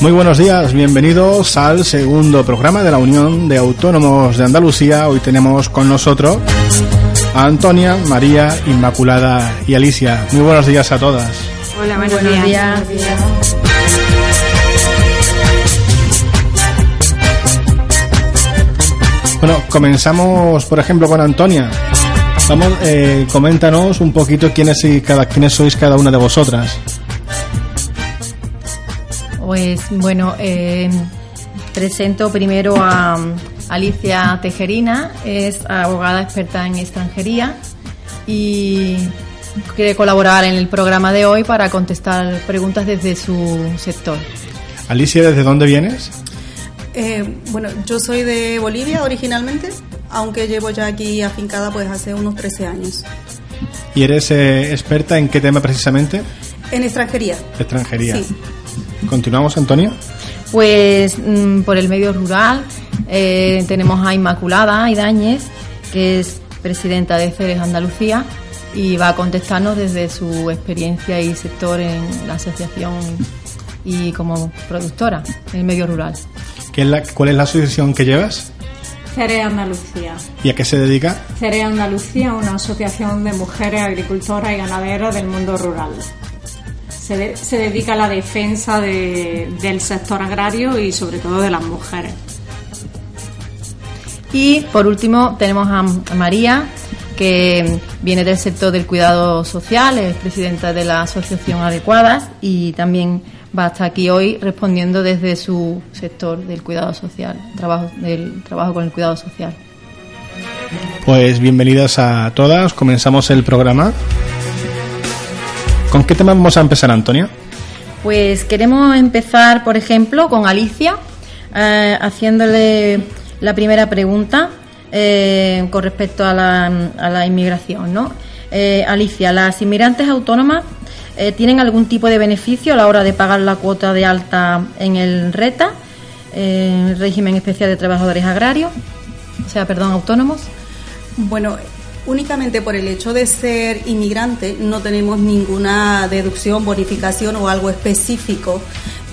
Muy buenos días, bienvenidos al segundo programa de la Unión de Autónomos de Andalucía. Hoy tenemos con nosotros a Antonia, María, Inmaculada y Alicia. Muy buenos días a todas. Hola, buenos, días. Bueno, comenzamos, por ejemplo, con Antonia. Vamos, eh, coméntanos un poquito quiénes, y cada, quiénes sois cada una de vosotras. Pues bueno, eh, presento primero a Alicia Tejerina, es abogada experta en extranjería y quiere colaborar en el programa de hoy para contestar preguntas desde su sector. Alicia, ¿desde dónde vienes? Eh, bueno, yo soy de Bolivia originalmente, aunque llevo ya aquí afincada pues hace unos 13 años. ¿Y eres eh, experta en qué tema precisamente? En extranjería. Extranjería. Sí. ¿Continuamos, Antonio? Pues mm, por el medio rural eh, tenemos a Inmaculada Idañez, que es presidenta de Ceres Andalucía y va a contestarnos desde su experiencia y sector en la asociación y como productora en el medio rural. ¿Qué es la, ¿Cuál es la asociación que llevas? Cere Andalucía. ¿Y a qué se dedica? Cere Andalucía, una asociación de mujeres agricultoras y ganaderas del mundo rural. Se, de- se dedica a la defensa de- del sector agrario y sobre todo de las mujeres. Y por último tenemos a, María, que viene del sector del cuidado social, es presidenta de la Asociación Adecuadas y también va a estar aquí hoy respondiendo desde su sector del cuidado social, trabajo, del trabajo con el cuidado social. Pues bienvenidas a todas. Comenzamos el programa. ¿Con qué tema vamos a empezar, Antonia? Pues queremos empezar, por ejemplo, con Alicia, eh, haciéndole la primera pregunta eh, con respecto a la, a la inmigración. ¿no? Eh, Alicia, ¿las inmigrantes autónomas eh, tienen algún tipo de beneficio a la hora de pagar la cuota de alta en el RETA, eh, el régimen especial de trabajadores agrarios? O sea, perdón, autónomos. Bueno, únicamente por el hecho de ser inmigrante no tenemos ninguna deducción, bonificación o algo específico.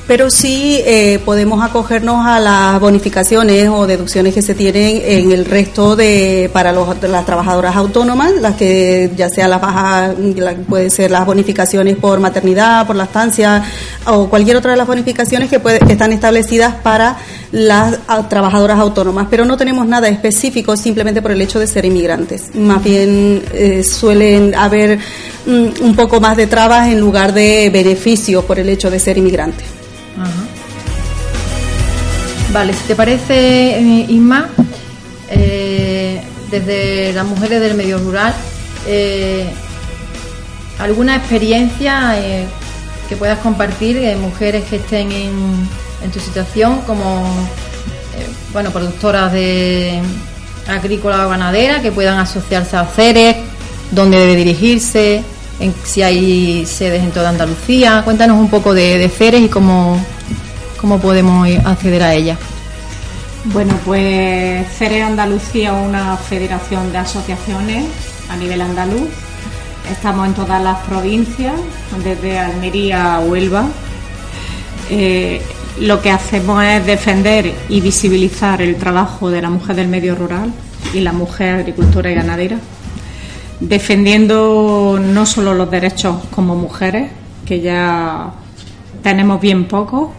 Pero sí eh, podemos acogernos a las bonificaciones o deducciones que se tienen en el resto de para los, las trabajadoras autónomas, las que ya sea las bajas, la- puede ser las bonificaciones por maternidad, por lactancia o cualquier otra de las bonificaciones que, puede- están establecidas para las trabajadoras autónomas. Pero no tenemos nada específico simplemente por el hecho de ser inmigrantes. Más bien eh, suelen haber mm, un poco más de trabas en lugar de beneficios por el hecho de ser inmigrante. Ajá. Vale, si te parece, eh, Isma, eh, desde las mujeres del medio rural, eh, ¿alguna experiencia que puedas compartir de mujeres que estén en, tu situación como, bueno, productoras de agrícola o ganadera, que puedan asociarse a CERES, dónde debe dirigirse, si hay sedes en toda Andalucía? Cuéntanos un poco de, de CERES y cómo, cómo podemos acceder a ella. Bueno, pues CERE Andalucía es una federación de asociaciones a nivel andaluz. Estamos en todas las provincias, desde Almería a Huelva. Eh, lo que hacemos es defender y visibilizar el trabajo de la mujer del medio rural y la mujer agricultora y ganadera, defendiendo no solo los derechos como mujeres, que ya tenemos bien pocos,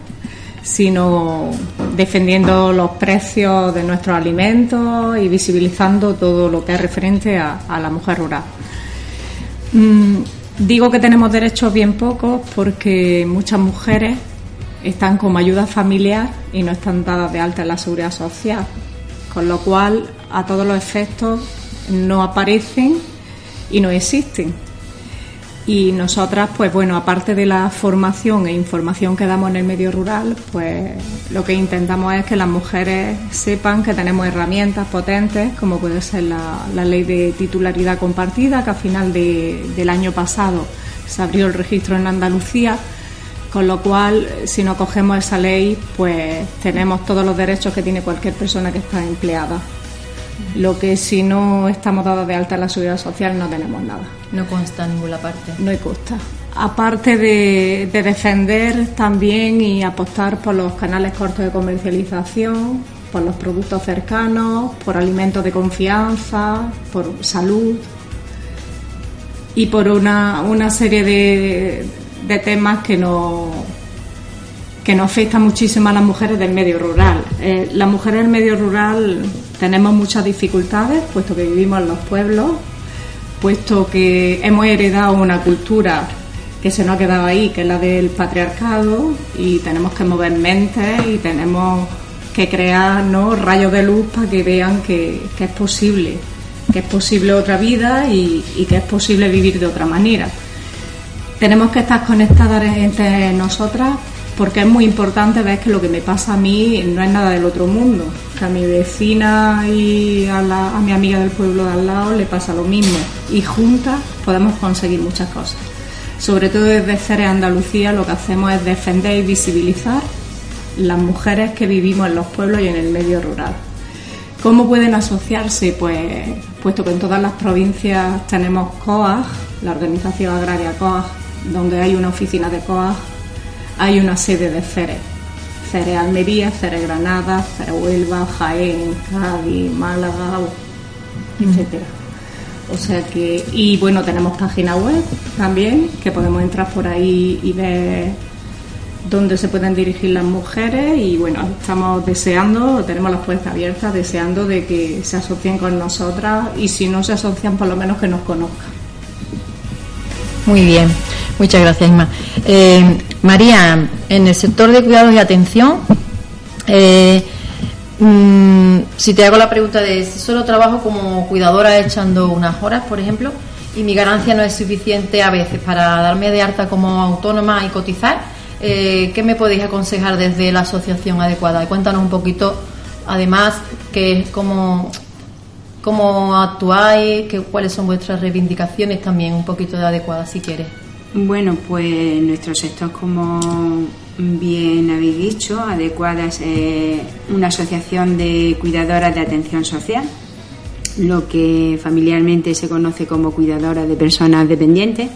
sino defendiendo los precios de nuestros alimentos y visibilizando todo lo que es referente a, la mujer rural. Mm, digo que tenemos derechos bien pocos porque muchas mujeres están como ayuda familiar y no están dadas de alta en la seguridad social, con lo cual a todos los efectos no aparecen y no existen. Y nosotras, pues bueno, aparte de la formación e información que damos en el medio rural, pues lo que intentamos es que las mujeres sepan que tenemos herramientas potentes, como puede ser la, la ley de titularidad compartida, que a final de- del año pasado se abrió el registro en Andalucía, con lo cual, si no cogemos esa ley, pues tenemos todos los derechos que tiene cualquier persona que está empleada. Lo que si no estamos dados de alta en la seguridad social no tenemos nada. No consta en ninguna parte. No hay costa. aparte de, defender también y apostar por los canales cortos de comercialización, por los productos cercanos, por alimentos de confianza, por salud y por una, una serie de, de temas que nos que nos afecta muchísimo a las mujeres del medio rural. Eh, las mujeres del medio rural tenemos muchas dificultades, puesto que vivimos en los pueblos, puesto que hemos heredado una cultura que se nos ha quedado ahí, que es la del patriarcado, y tenemos que mover mentes y tenemos que crear rayos de luz para que vean que, es posible, que es posible otra vida y, y que es posible vivir de otra manera. Tenemos que estar conectadas entre nosotras porque es muy importante ver que lo que me pasa a mí no es nada del otro mundo, que a mi vecina y a, mi amiga del pueblo de al lado le pasa lo mismo y juntas podemos conseguir muchas cosas. Sobre todo desde Ceres Andalucía lo que hacemos es defender y visibilizar las mujeres que vivimos en los pueblos y en el medio rural. ¿Cómo pueden asociarse? Pues puesto que en todas las provincias tenemos COAG, la organización agraria COAG, donde hay una oficina de COAG hay una sede de CERE. CERE Almería, CERE Granada, CERE Huelva, Jaén, Cádiz, Málaga, etcétera. O sea que, y bueno, tenemos página web también, que podemos entrar por ahí y ver dónde se pueden dirigir las mujeres y bueno, estamos deseando, tenemos las puertas abiertas, deseando de que se asocien con nosotras y si no se asocian, por lo menos que nos conozcan. Muy bien, muchas gracias, Isma. Eh, María, en el sector de cuidados y atención, eh, mm, si te hago la pregunta de si solo trabajo como cuidadora echando unas horas, por ejemplo, y mi ganancia no es suficiente a veces para darme de alta como autónoma y cotizar, eh, ¿qué me podéis aconsejar desde la asociación adecuada? Cuéntanos un poquito, además, que cómo, cómo actuáis, que, cuáles son vuestras reivindicaciones también, un poquito de adecuada si quieres. Bueno, pues nuestro sector, como bien habéis dicho, adecuadas es una asociación de cuidadoras de atención social, lo que familiarmente se conoce como cuidadora de personas dependientes.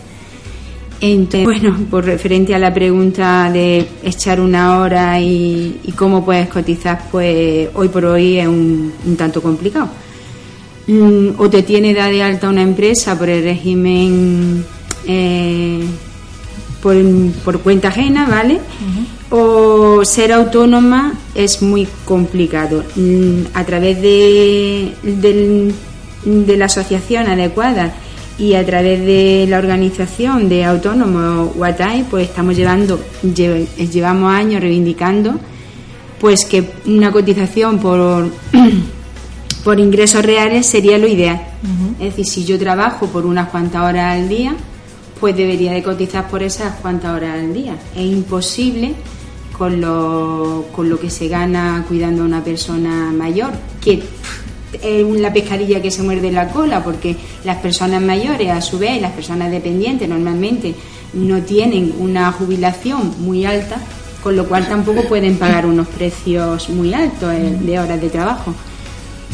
Entonces, bueno, por referente a la pregunta de echar una hora y, cómo puedes cotizar, pues hoy por hoy es un, tanto complicado. Mm, o te tiene da de alta una empresa por el régimen eh, por, cuenta ajena, ¿vale? O ser autónoma es muy complicado. Mm, a través de, de, la asociación adecuada y a través de la organización de autónomos Watai, pues estamos llevando, llevamos años reivindicando pues que una cotización por, por ingresos reales sería lo ideal. Es decir, si yo trabajo por unas cuantas horas al día, pues debería de cotizar por esas cuantas horas al día. Es imposible con lo, con lo que se gana cuidando a una persona mayor, que es la pescadilla que se muerde la cola, porque las personas mayores, a su vez, las personas dependientes normalmente no tienen una jubilación muy alta, con lo cual tampoco pueden pagar unos precios muy altos eh, de horas de trabajo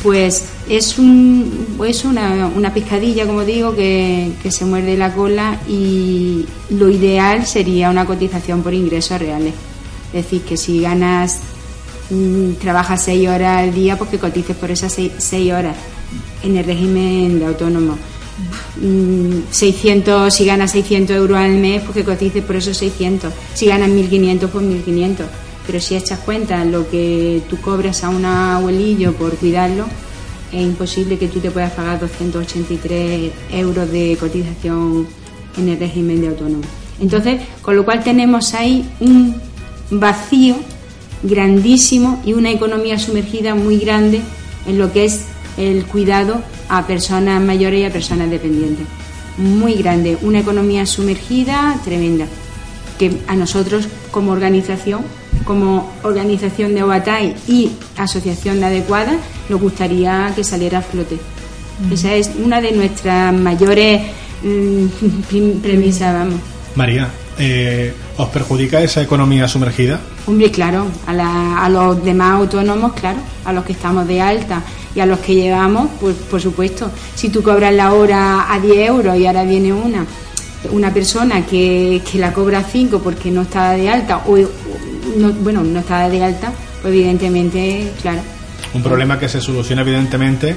pues es, un, es una, una pescadilla, como digo, que, se muerde la cola y lo ideal sería una cotización por ingresos reales. Es decir, que si ganas, mm, trabajas seis horas al día, pues que cotices por esas seis, horas en el régimen de autónomo. 600, mm, si ganas 600 euros al mes, pues que cotices por esos 600. Si ganas 1500, pues 1500 pero si echas cuenta lo que tú cobras a un abuelillo por cuidarlo, es imposible que tú te puedas pagar 283 euros de cotización en el régimen de autónomo. Entonces, con lo cual tenemos ahí un vacío grandísimo y una economía sumergida muy grande en lo que es el cuidado a personas mayores y a personas dependientes. Muy grande, una economía sumergida tremenda, que a nosotros como organización como organización de OATAI y asociación de adecuada, nos gustaría que saliera a flote. Esa es una de nuestras mayores mm, premisas, vamos. María, eh, ¿os perjudica esa economía sumergida? Hombre, claro, a, a, los demás autónomos, claro, a los que estamos de alta y a los que llevamos, pues por supuesto, si tú cobras la hora a 10 euros y ahora viene una una persona que, que la cobra 5 porque no está de alta o, no, bueno, no está de alta, pues evidentemente, claro. Un problema que se soluciona evidentemente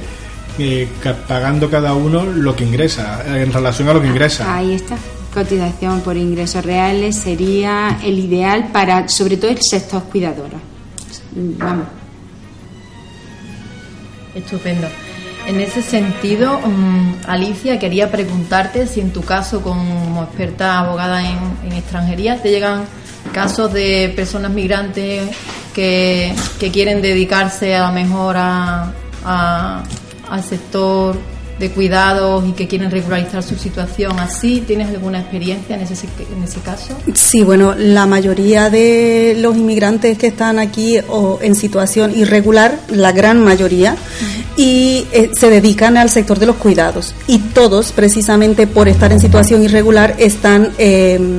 eh, pagando cada uno lo que ingresa, en relación a lo que ingresa. Ahí está. Cotización por ingresos reales sería el ideal para, sobre todo, el sector cuidador. Vamos. Estupendo. En ese sentido, mm, Alicia, quería preguntarte si en tu caso, como experta abogada en, extranjería, te llegan casos de personas migrantes que, quieren dedicarse a lo mejor a, al sector de cuidados y que quieren regularizar su situación así. ¿Tienes alguna experiencia en ese, en ese caso? Sí, bueno, la mayoría de los inmigrantes que están aquí o en situación irregular, la gran mayoría, y eh, se dedican al sector de los cuidados. Y todos, precisamente por estar en situación irregular, están... Em,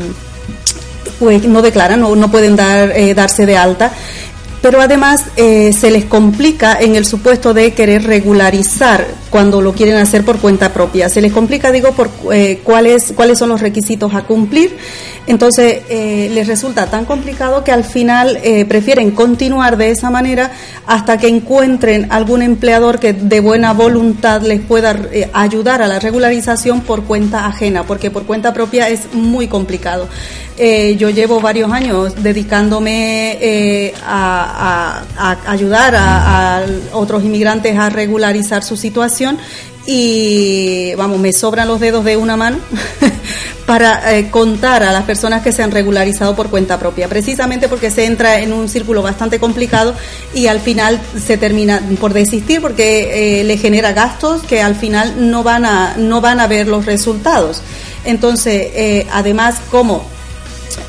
pues no declaran, no, no pueden dar, eh, darse de alta pero además eh, se les complica en el supuesto de querer regularizar cuando lo quieren hacer por cuenta propia. Se les complica, digo, por eh, cuáles, cuáles son los requisitos a cumplir. Entonces, eh, les resulta tan complicado que al final prefieren continuar de esa manera hasta que encuentren algún empleador que de buena voluntad les pueda ayudar a la regularización por cuenta ajena, porque por cuenta propia es muy complicado. yo llevo varios años dedicándome a a, ayudar a, otros inmigrantes a regularizar su situación y vamos, me sobran los dedos de una mano para eh, contar a las personas que se han regularizado por cuenta propia, precisamente porque se entra en un círculo bastante complicado y al final se termina por desistir porque eh, le genera gastos que al final no van a, no van a ver los resultados. Entonces, eh, además, como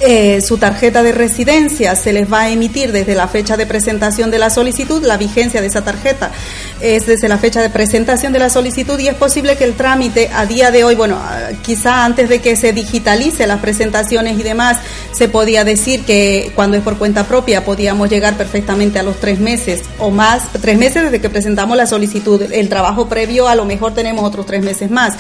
eh, su tarjeta de residencia se les va a emitir desde la fecha de presentación de la solicitud, la vigencia de esa tarjeta es desde la fecha de presentación de la solicitud y es posible que el trámite a día de hoy, bueno, quizá antes de que se digitalice las presentaciones y demás, se podía decir que cuando es por cuenta propia podíamos llegar perfectamente a los tres meses o más, tres meses desde que presentamos la solicitud. El trabajo previo a lo mejor tenemos otros tres meses más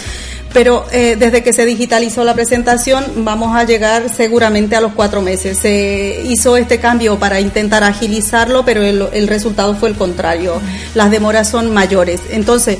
pero eh, desde que se digitalizó la presentación vamos a llegar seguramente a los cuatro meses. Se hizo este cambio para intentar agilizarlo, pero el, el resultado fue el contrario. Las demoras son mayores. Entonces,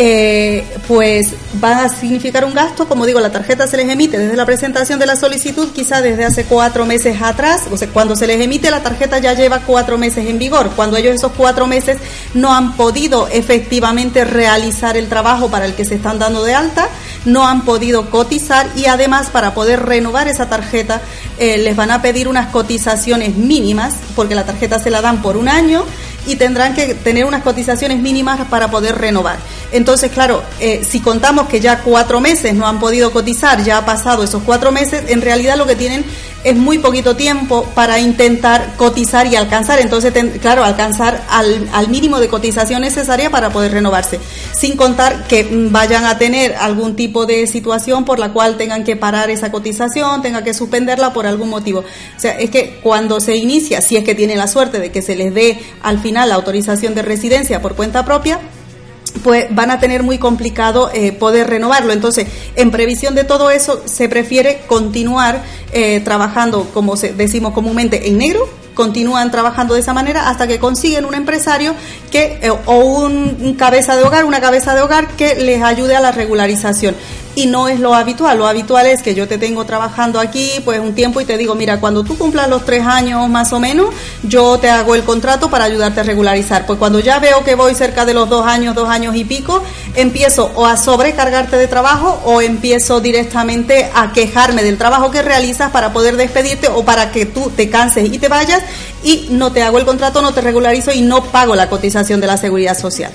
eh, pues va a significar un gasto, como digo, la tarjeta se les emite desde la presentación de la solicitud, quizá desde hace cuatro meses atrás, o sea, cuando se les emite la tarjeta ya lleva cuatro meses en vigor, cuando ellos esos cuatro meses no han podido efectivamente realizar el trabajo para el que se están dando de alta, no han podido cotizar y además para poder renovar esa tarjeta eh, les van a pedir unas cotizaciones mínimas, porque la tarjeta se la dan por un año y tendrán que tener unas cotizaciones mínimas para poder renovar. Entonces, claro, eh, si contamos que ya cuatro meses no han podido cotizar, ya ha pasado esos cuatro meses, en realidad lo que tienen es muy poquito tiempo para intentar cotizar y alcanzar. Entonces, claro, alcanzar al, al, mínimo de cotización necesaria para poder renovarse. Sin contar que mm, vayan a tener algún tipo de situación por la cual tengan que parar esa cotización, tengan que suspenderla por algún motivo. O sea, es que cuando se inicia, si es que tienen la suerte de que se les dé al final la autorización de residencia por cuenta propia, pues van a tener muy complicado eh, poder renovarlo. Entonces, en previsión de todo eso, se prefiere continuar eh, trabajando, como decimos comúnmente, en negro, continúan trabajando de esa manera hasta que consiguen un empresario que eh, o un, cabeza de hogar, una cabeza de hogar que les ayude a la regularización y no es lo habitual. Lo habitual es que yo te tengo trabajando aquí pues un tiempo y te digo, mira, cuando tú cumplas los tres años más o menos, yo te hago el contrato para ayudarte a regularizar. Pues cuando ya veo que voy cerca de los dos años, dos años y pico, empiezo o a sobrecargarte de trabajo o empiezo directamente a quejarme del trabajo que realizas para poder despedirte o para que tú te canses y te vayas y no te hago el contrato, no te regularizo y no pago la cotización de la seguridad social.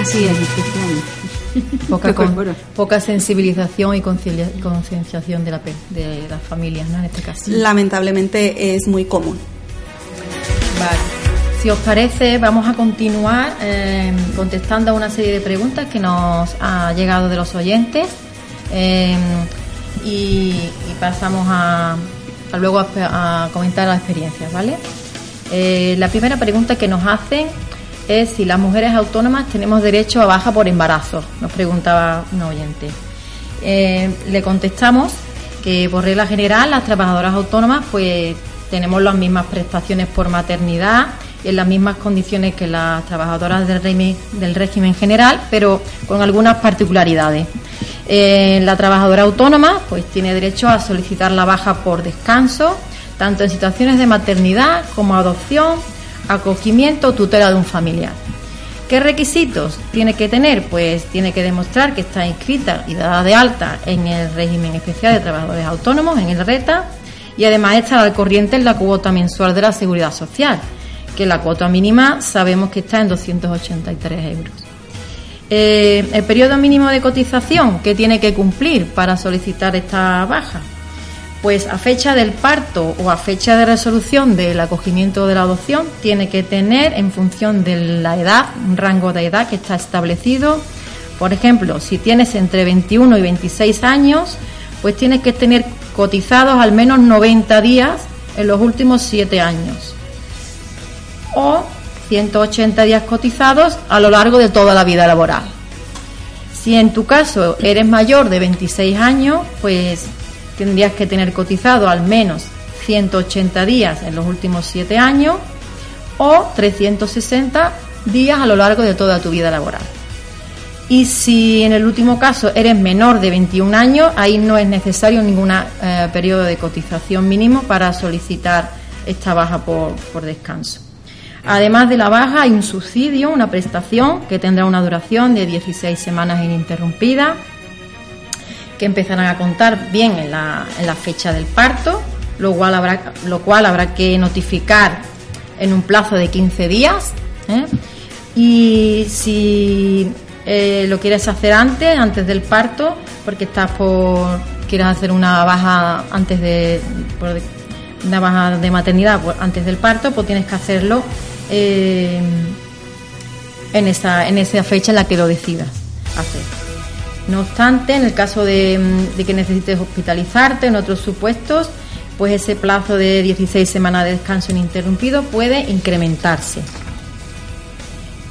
Así es, poca, poca sensibilización y concienciación de, la, de las familias, ¿no? En este caso. Lamentablemente es muy común. Vale. Si os parece, vamos a continuar eh, contestando a una serie de preguntas que nos ha llegado de los oyentes eh, y, pasamos a, luego a, comentar las experiencias, ¿vale? Eh, la primera pregunta que nos hacen es si las mujeres autónomas tenemos derecho a baja por embarazo, nos preguntaba un oyente. eh, le contestamos que por regla general las trabajadoras autónomas pues tenemos las mismas prestaciones por maternidad en las mismas condiciones que las trabajadoras del régimen, del régimen general, pero con algunas particularidades. Eh, la trabajadora autónoma pues tiene derecho a solicitar la baja por descanso, tanto en situaciones de maternidad como adopción, acogimiento o tutela de un familiar. ¿Qué requisitos tiene que tener? Pues tiene que demostrar que está inscrita y dada de alta en el régimen especial de trabajadores autónomos, en el RETA, y además está al corriente en la cuota mensual de la seguridad social, que la cuota mínima sabemos que está en 283 euros. Eh, el periodo mínimo de cotización que tiene que cumplir para solicitar esta baja, pues a fecha del parto o a fecha de resolución del acogimiento de la adopción tiene que tener en función de la edad, un rango de edad que está establecido. Por ejemplo, si tienes entre 21 y 26 años, pues tienes que tener cotizados al menos 90 días en los últimos 7 años. O 180 días cotizados a lo largo de toda la vida laboral. Si en tu caso eres mayor de 26 años, pues tendrías que tener cotizado al menos 180 días en los últimos 7 años o 360 días a lo largo de toda tu vida laboral. Y si en el último caso eres menor de 21 años, ahí no es necesario ningún eh, periodo de cotización mínimo para solicitar esta baja por, por descanso. Además de la baja, hay un subsidio, una prestación que tendrá una duración de 16 semanas ininterrumpida que empezarán a contar bien en la, en la fecha del parto, lo cual habrá, lo cual habrá que notificar en un plazo de 15 días. ¿eh? Y si eh, lo quieres hacer antes, antes del parto, porque estás por quieres hacer una baja antes de una baja de maternidad pues, antes del parto, pues tienes que hacerlo eh, en esa en esa fecha en la que lo decidas hacer. No obstante, en el caso de, mm, que necesites hospitalizarte en otros supuestos, pues ese plazo de 16 semanas de descanso ininterrumpido puede incrementarse.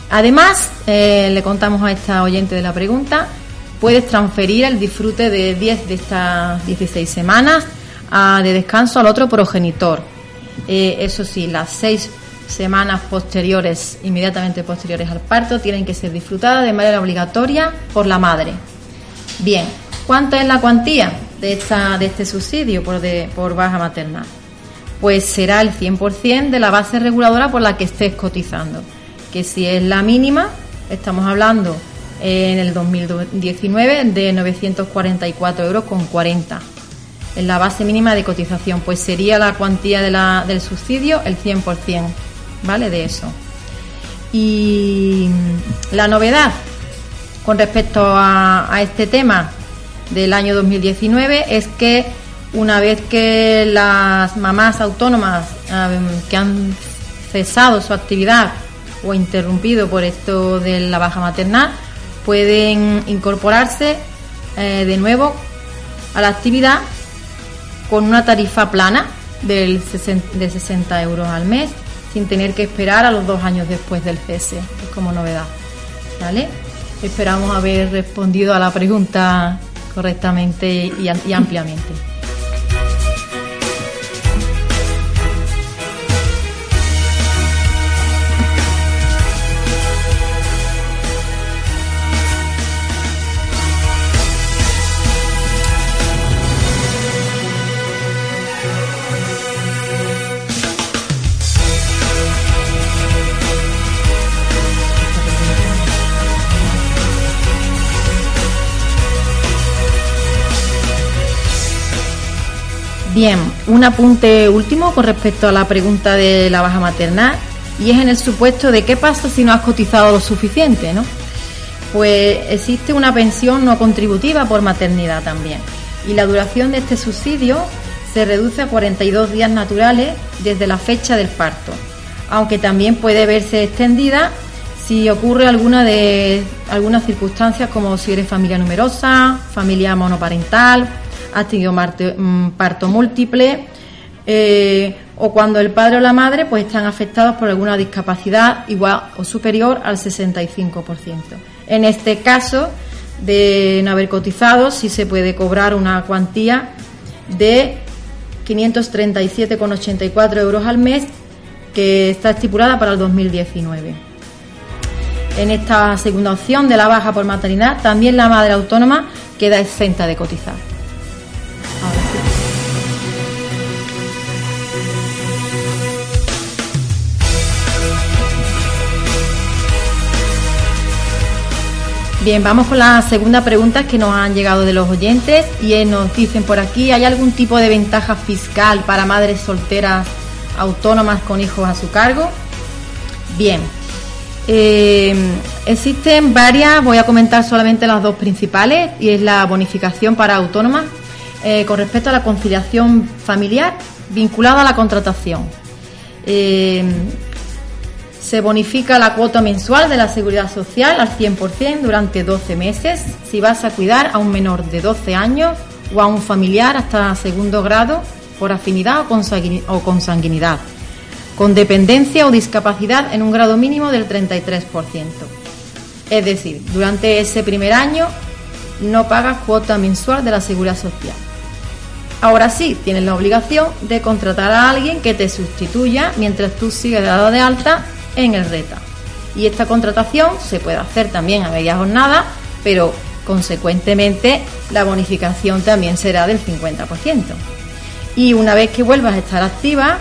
Además, eh, le contamos a esta oyente de la pregunta, puedes transferir el disfrute de 10 de estas 16 semanas ah, de descanso al otro progenitor. Eh, eso sí, las 6 semanas posteriores, inmediatamente posteriores al parto, tienen que ser disfrutadas de manera obligatoria por la madre. Bien, ¿cuánto es la cuantía de, esta, de este subsidio por, por baja maternal? Pues será el 100% de la base reguladora por la que estés cotizando. Que si es la mínima, estamos hablando en el 2019 de 944 euros con 40. En la base mínima de cotización, pues sería la cuantía de del subsidio el 100%, ¿vale? De eso. Y la novedad, con respecto a, este tema del año 2019 es que una vez que las mamás autónomas que han cesado su actividad o interrumpido por esto de la baja maternal pueden incorporarse eh, de nuevo a la actividad con una tarifa plana del de 60 euros al mes sin tener que esperar a los dos años después del cese, es como novedad. ¿Vale? Esperamos haber respondido a la pregunta correctamente y, ampliamente. Bien, un apunte último con respecto a la pregunta de la baja maternal y es en el supuesto de qué pasa si no has cotizado lo suficiente, ¿no? Pues existe una pensión no contributiva por maternidad también y la duración de este subsidio se reduce a 42 días naturales desde la fecha del parto, aunque también puede verse extendida si ocurre alguna de algunas circunstancias como si eres familia numerosa, familia monoparental, ha tenido mm, parto múltiple eh, o cuando el padre o la madre pues están afectados por alguna discapacidad igual o superior al 65%. En este caso, de no haber cotizado, sí se puede cobrar una cuantía de 537,84 euros al mes que está estipulada para el 2019. En esta segunda opción de la baja por maternidad, también la madre autónoma queda exenta de cotizar. Bien, vamos con la segunda pregunta que nos han llegado de los oyentes y nos dicen por aquí, ¿hay algún tipo de ventaja fiscal para madres solteras autónomas con hijos a su cargo? Bien, eh, existen varias, voy a comentar solamente las dos principales y es la bonificación para autónomas eh, con respecto a la conciliación familiar vinculada a la contratación. Eh, se bonifica la cuota mensual de la seguridad social al 100% durante 12 meses si vas a cuidar a un menor de 12 años o a un familiar hasta segundo grado por afinidad o consanguinidad, con dependencia o discapacidad en un grado mínimo del 33%. Es decir, durante ese primer año no pagas cuota mensual de la seguridad social. Ahora sí, tienes la obligación de contratar a alguien que te sustituya mientras tú sigues dado de alta en el RETA. Y esta contratación se puede hacer también a media jornada, pero consecuentemente la bonificación también será del 50%. Y una vez que vuelvas a estar activa,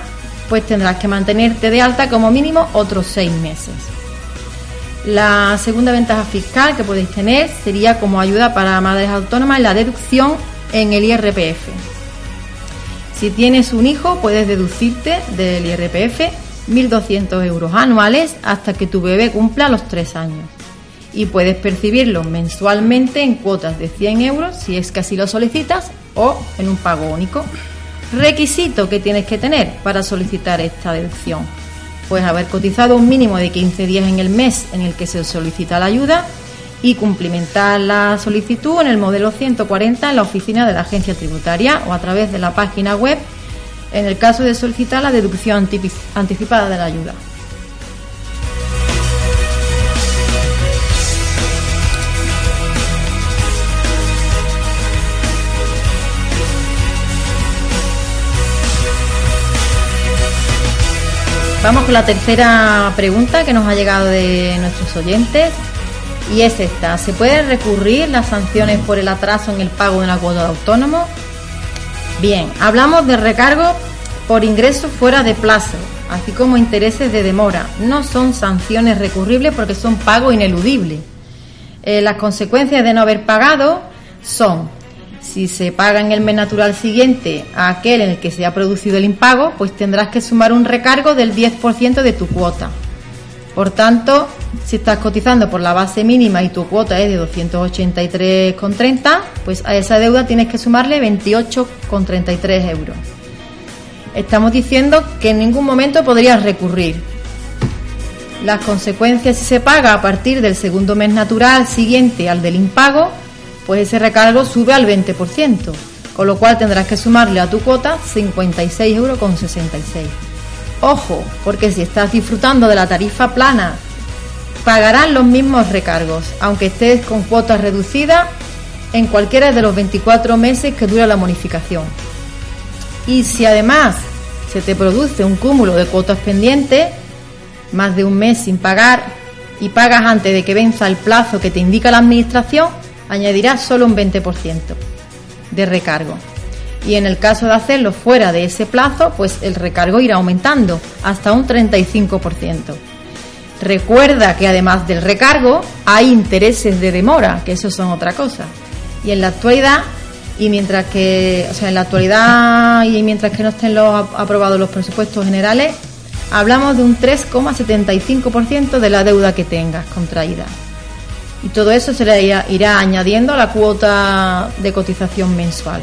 pues tendrás que mantenerte de alta como mínimo otros seis meses. La segunda ventaja fiscal que podéis tener sería como ayuda para madres autónomas la deducción en el IRPF. Si tienes un hijo, puedes deducirte del IRPF 1.200 euros anuales hasta que tu bebé cumpla los 3 años. Y puedes percibirlo mensualmente en cuotas de 100 euros si es que así lo solicitas o en un pago único. Requisito que tienes que tener para solicitar esta deducción. Pues haber cotizado un mínimo de 15 días en el mes en el que se solicita la ayuda y cumplimentar la solicitud en el modelo 140 en la oficina de la agencia tributaria o a través de la página web en el caso de solicitar la deducción anticipada de la ayuda. Vamos con la tercera pregunta que nos ha llegado de nuestros oyentes y es esta. ¿Se pueden recurrir las sanciones por el atraso en el pago de una cuota de autónomo? Bien, hablamos de recargo por ingresos fuera de plazo, así como intereses de demora. No son sanciones recurribles porque son pago ineludible. Eh, las consecuencias de no haber pagado son, si se paga en el mes natural siguiente a aquel en el que se ha producido el impago, pues tendrás que sumar un recargo del 10% de tu cuota. Por tanto, si estás cotizando por la base mínima y tu cuota es de 283,30, pues a esa deuda tienes que sumarle 28,33 euros. Estamos diciendo que en ningún momento podrías recurrir. Las consecuencias si se paga a partir del segundo mes natural siguiente al del impago, pues ese recargo sube al 20%, con lo cual tendrás que sumarle a tu cuota 56,66 euros. Ojo, porque si estás disfrutando de la tarifa plana, pagarán los mismos recargos, aunque estés con cuotas reducidas en cualquiera de los 24 meses que dura la bonificación. Y si además se te produce un cúmulo de cuotas pendientes, más de un mes sin pagar, y pagas antes de que venza el plazo que te indica la Administración, añadirás solo un 20% de recargo y en el caso de hacerlo fuera de ese plazo, pues el recargo irá aumentando hasta un 35%. Recuerda que además del recargo hay intereses de demora, que eso son otra cosa. Y en la actualidad y mientras que, o sea, en la actualidad y mientras que no estén los, aprobados los presupuestos generales, hablamos de un 3,75% de la deuda que tengas contraída. Y todo eso se le irá añadiendo a la cuota de cotización mensual.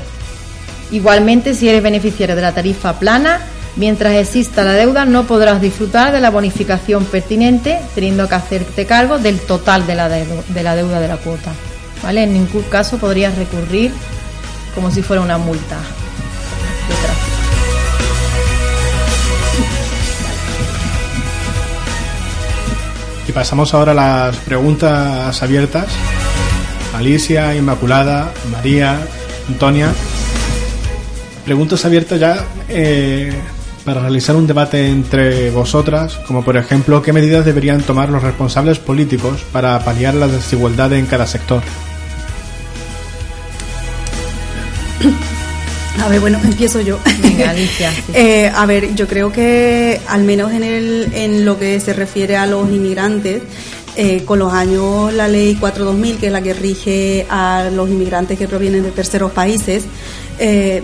Igualmente, si eres beneficiario de la tarifa plana, mientras exista la deuda no podrás disfrutar de la bonificación pertinente, teniendo que hacerte cargo del total de la, deuda de la, cuota. ¿Vale? En ningún caso podrías recurrir como si fuera una multa Y pasamos ahora a las preguntas abiertas Alicia, Inmaculada, María, Antonia. Preguntas abiertas ya eh, para realizar un debate entre vosotras, como por ejemplo, ¿qué medidas deberían tomar los responsables políticos para paliar la desigualdad en cada sector? A ver, bueno, empiezo yo. Venga, Alicia. Eh, a ver, yo creo que al menos en, el, en lo que se refiere a los inmigrantes, eh, con los años la ley 4.2000, que es la que rige a los inmigrantes que provienen de terceros países, eh,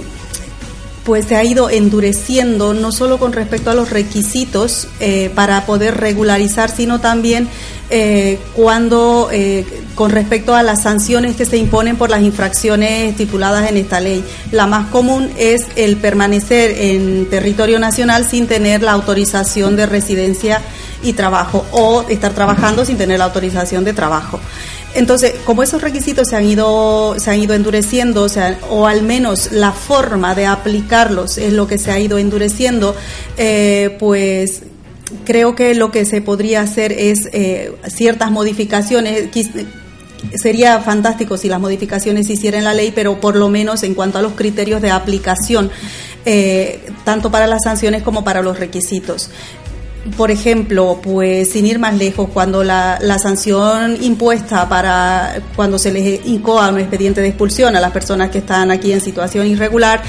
pues se ha ido endureciendo no solo con respecto a los requisitos eh, para poder regularizar, sino también eh, cuando eh, con respecto a las sanciones que se imponen por las infracciones estipuladas en esta ley. La más común es el permanecer en territorio nacional sin tener la autorización de residencia y trabajo o estar trabajando sin tener la autorización de trabajo. Entonces, como esos requisitos se han ido, se han ido endureciendo, o, sea, o al menos la forma de aplicarlos es lo que se ha ido endureciendo, eh, pues creo que lo que se podría hacer es eh, ciertas modificaciones. Sería fantástico si las modificaciones se hicieran en la ley, pero por lo menos en cuanto a los criterios de aplicación, eh, tanto para las sanciones como para los requisitos por ejemplo, pues sin ir más lejos, cuando la, la, sanción impuesta para cuando se les incoa un expediente de expulsión a las personas que están aquí en situación irregular,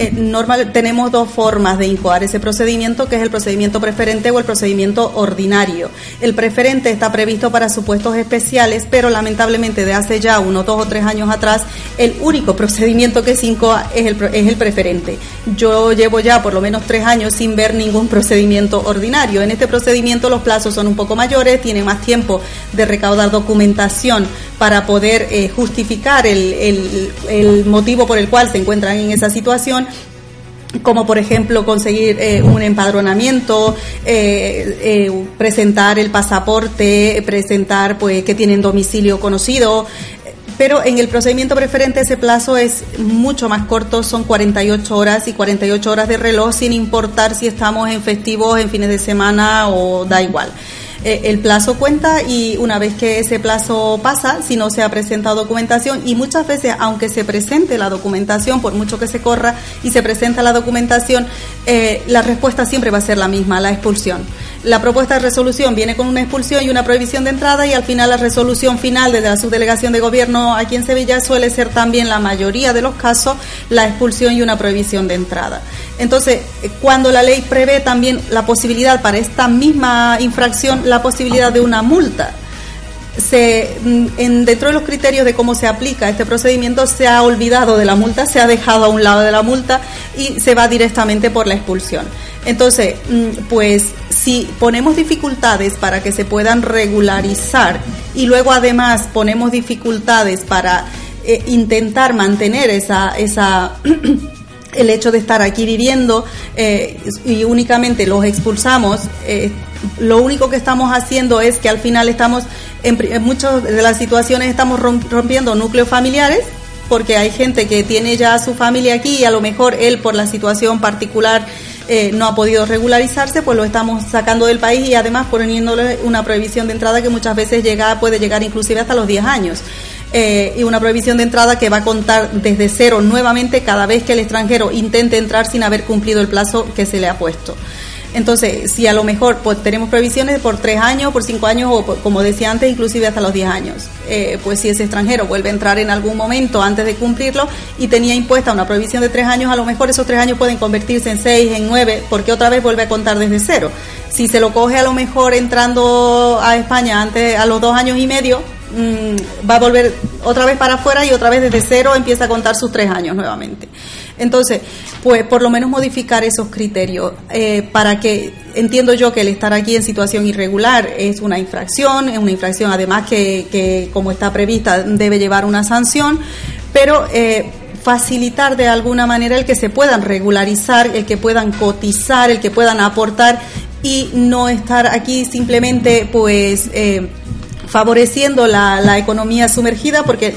eh, normal, tenemos dos formas de incoar ese procedimiento, que es el procedimiento preferente o el procedimiento ordinario. El preferente está previsto para supuestos especiales, pero lamentablemente de hace ya unos dos o tres años atrás, el único procedimiento que se incoa es el, es el preferente. Yo llevo ya por lo menos tres años sin ver ningún procedimiento ordinario. En este procedimiento los plazos son un poco mayores, tiene más tiempo de recaudar documentación para poder eh, justificar el, motivo por el cual se encuentran en esa situación como por ejemplo conseguir eh, un empadronamiento, eh, eh, presentar el pasaporte, presentar pues que tienen domicilio conocido. Pero en el procedimiento preferente ese plazo es mucho más corto, son 48 horas y 48 horas de reloj sin importar si estamos en festivos, en fines de semana o da igual. Eh, el plazo cuenta y una vez que ese plazo pasa, si no se ha presentado documentación, y muchas veces, aunque se presente la documentación, por mucho que se corra y se presenta la documentación, eh, la respuesta siempre va a ser la misma, la expulsión. La propuesta de resolución viene con una expulsión y una prohibición de entrada y al final la resolución final desde la subdelegación de gobierno aquí en Sevilla suele ser también la mayoría de los casos la expulsión y una prohibición de entrada. Entonces, eh, cuando la ley prevé también la posibilidad para esta misma infracción, la posibilidad de una multa, se, mm, en, dentro de los criterios de cómo se aplica este procedimiento se ha olvidado de la multa, se ha dejado a un lado de la multa y se va directamente por la expulsión. Entonces, mm, pues si ponemos dificultades para que se puedan regularizar y luego además ponemos dificultades para eh, intentar mantener esa, esa el hecho de estar aquí viviendo eh, y únicamente los expulsamos, eh, lo único que estamos haciendo es que al final estamos, en, en muchas de las situaciones estamos rompiendo núcleos familiares, porque hay gente que tiene ya su familia aquí y a lo mejor él por la situación particular eh, no ha podido regularizarse, pues lo estamos sacando del país y además poniéndole una prohibición de entrada que muchas veces llega, puede llegar inclusive hasta los 10 años. Eh, y una prohibición de entrada que va a contar desde cero nuevamente cada vez que el extranjero intente entrar sin haber cumplido el plazo que se le ha puesto. Entonces, si a lo mejor pues, tenemos previsiones por tres años, por cinco años o, como decía antes, inclusive hasta los diez años, eh, pues si ese extranjero vuelve a entrar en algún momento antes de cumplirlo y tenía impuesta una prohibición de tres años, a lo mejor esos tres años pueden convertirse en seis, en nueve, porque otra vez vuelve a contar desde cero. Si se lo coge a lo mejor entrando a España antes a los dos años y medio, mmm, va a volver otra vez para afuera y otra vez desde cero empieza a contar sus tres años nuevamente. Entonces, pues por lo menos modificar esos criterios eh, para que entiendo yo que el estar aquí en situación irregular es una infracción, es una infracción además que, que como está prevista debe llevar una sanción, pero eh, facilitar de alguna manera el que se puedan regularizar, el que puedan cotizar, el que puedan aportar y no estar aquí simplemente pues eh, favoreciendo la, la, economía sumergida porque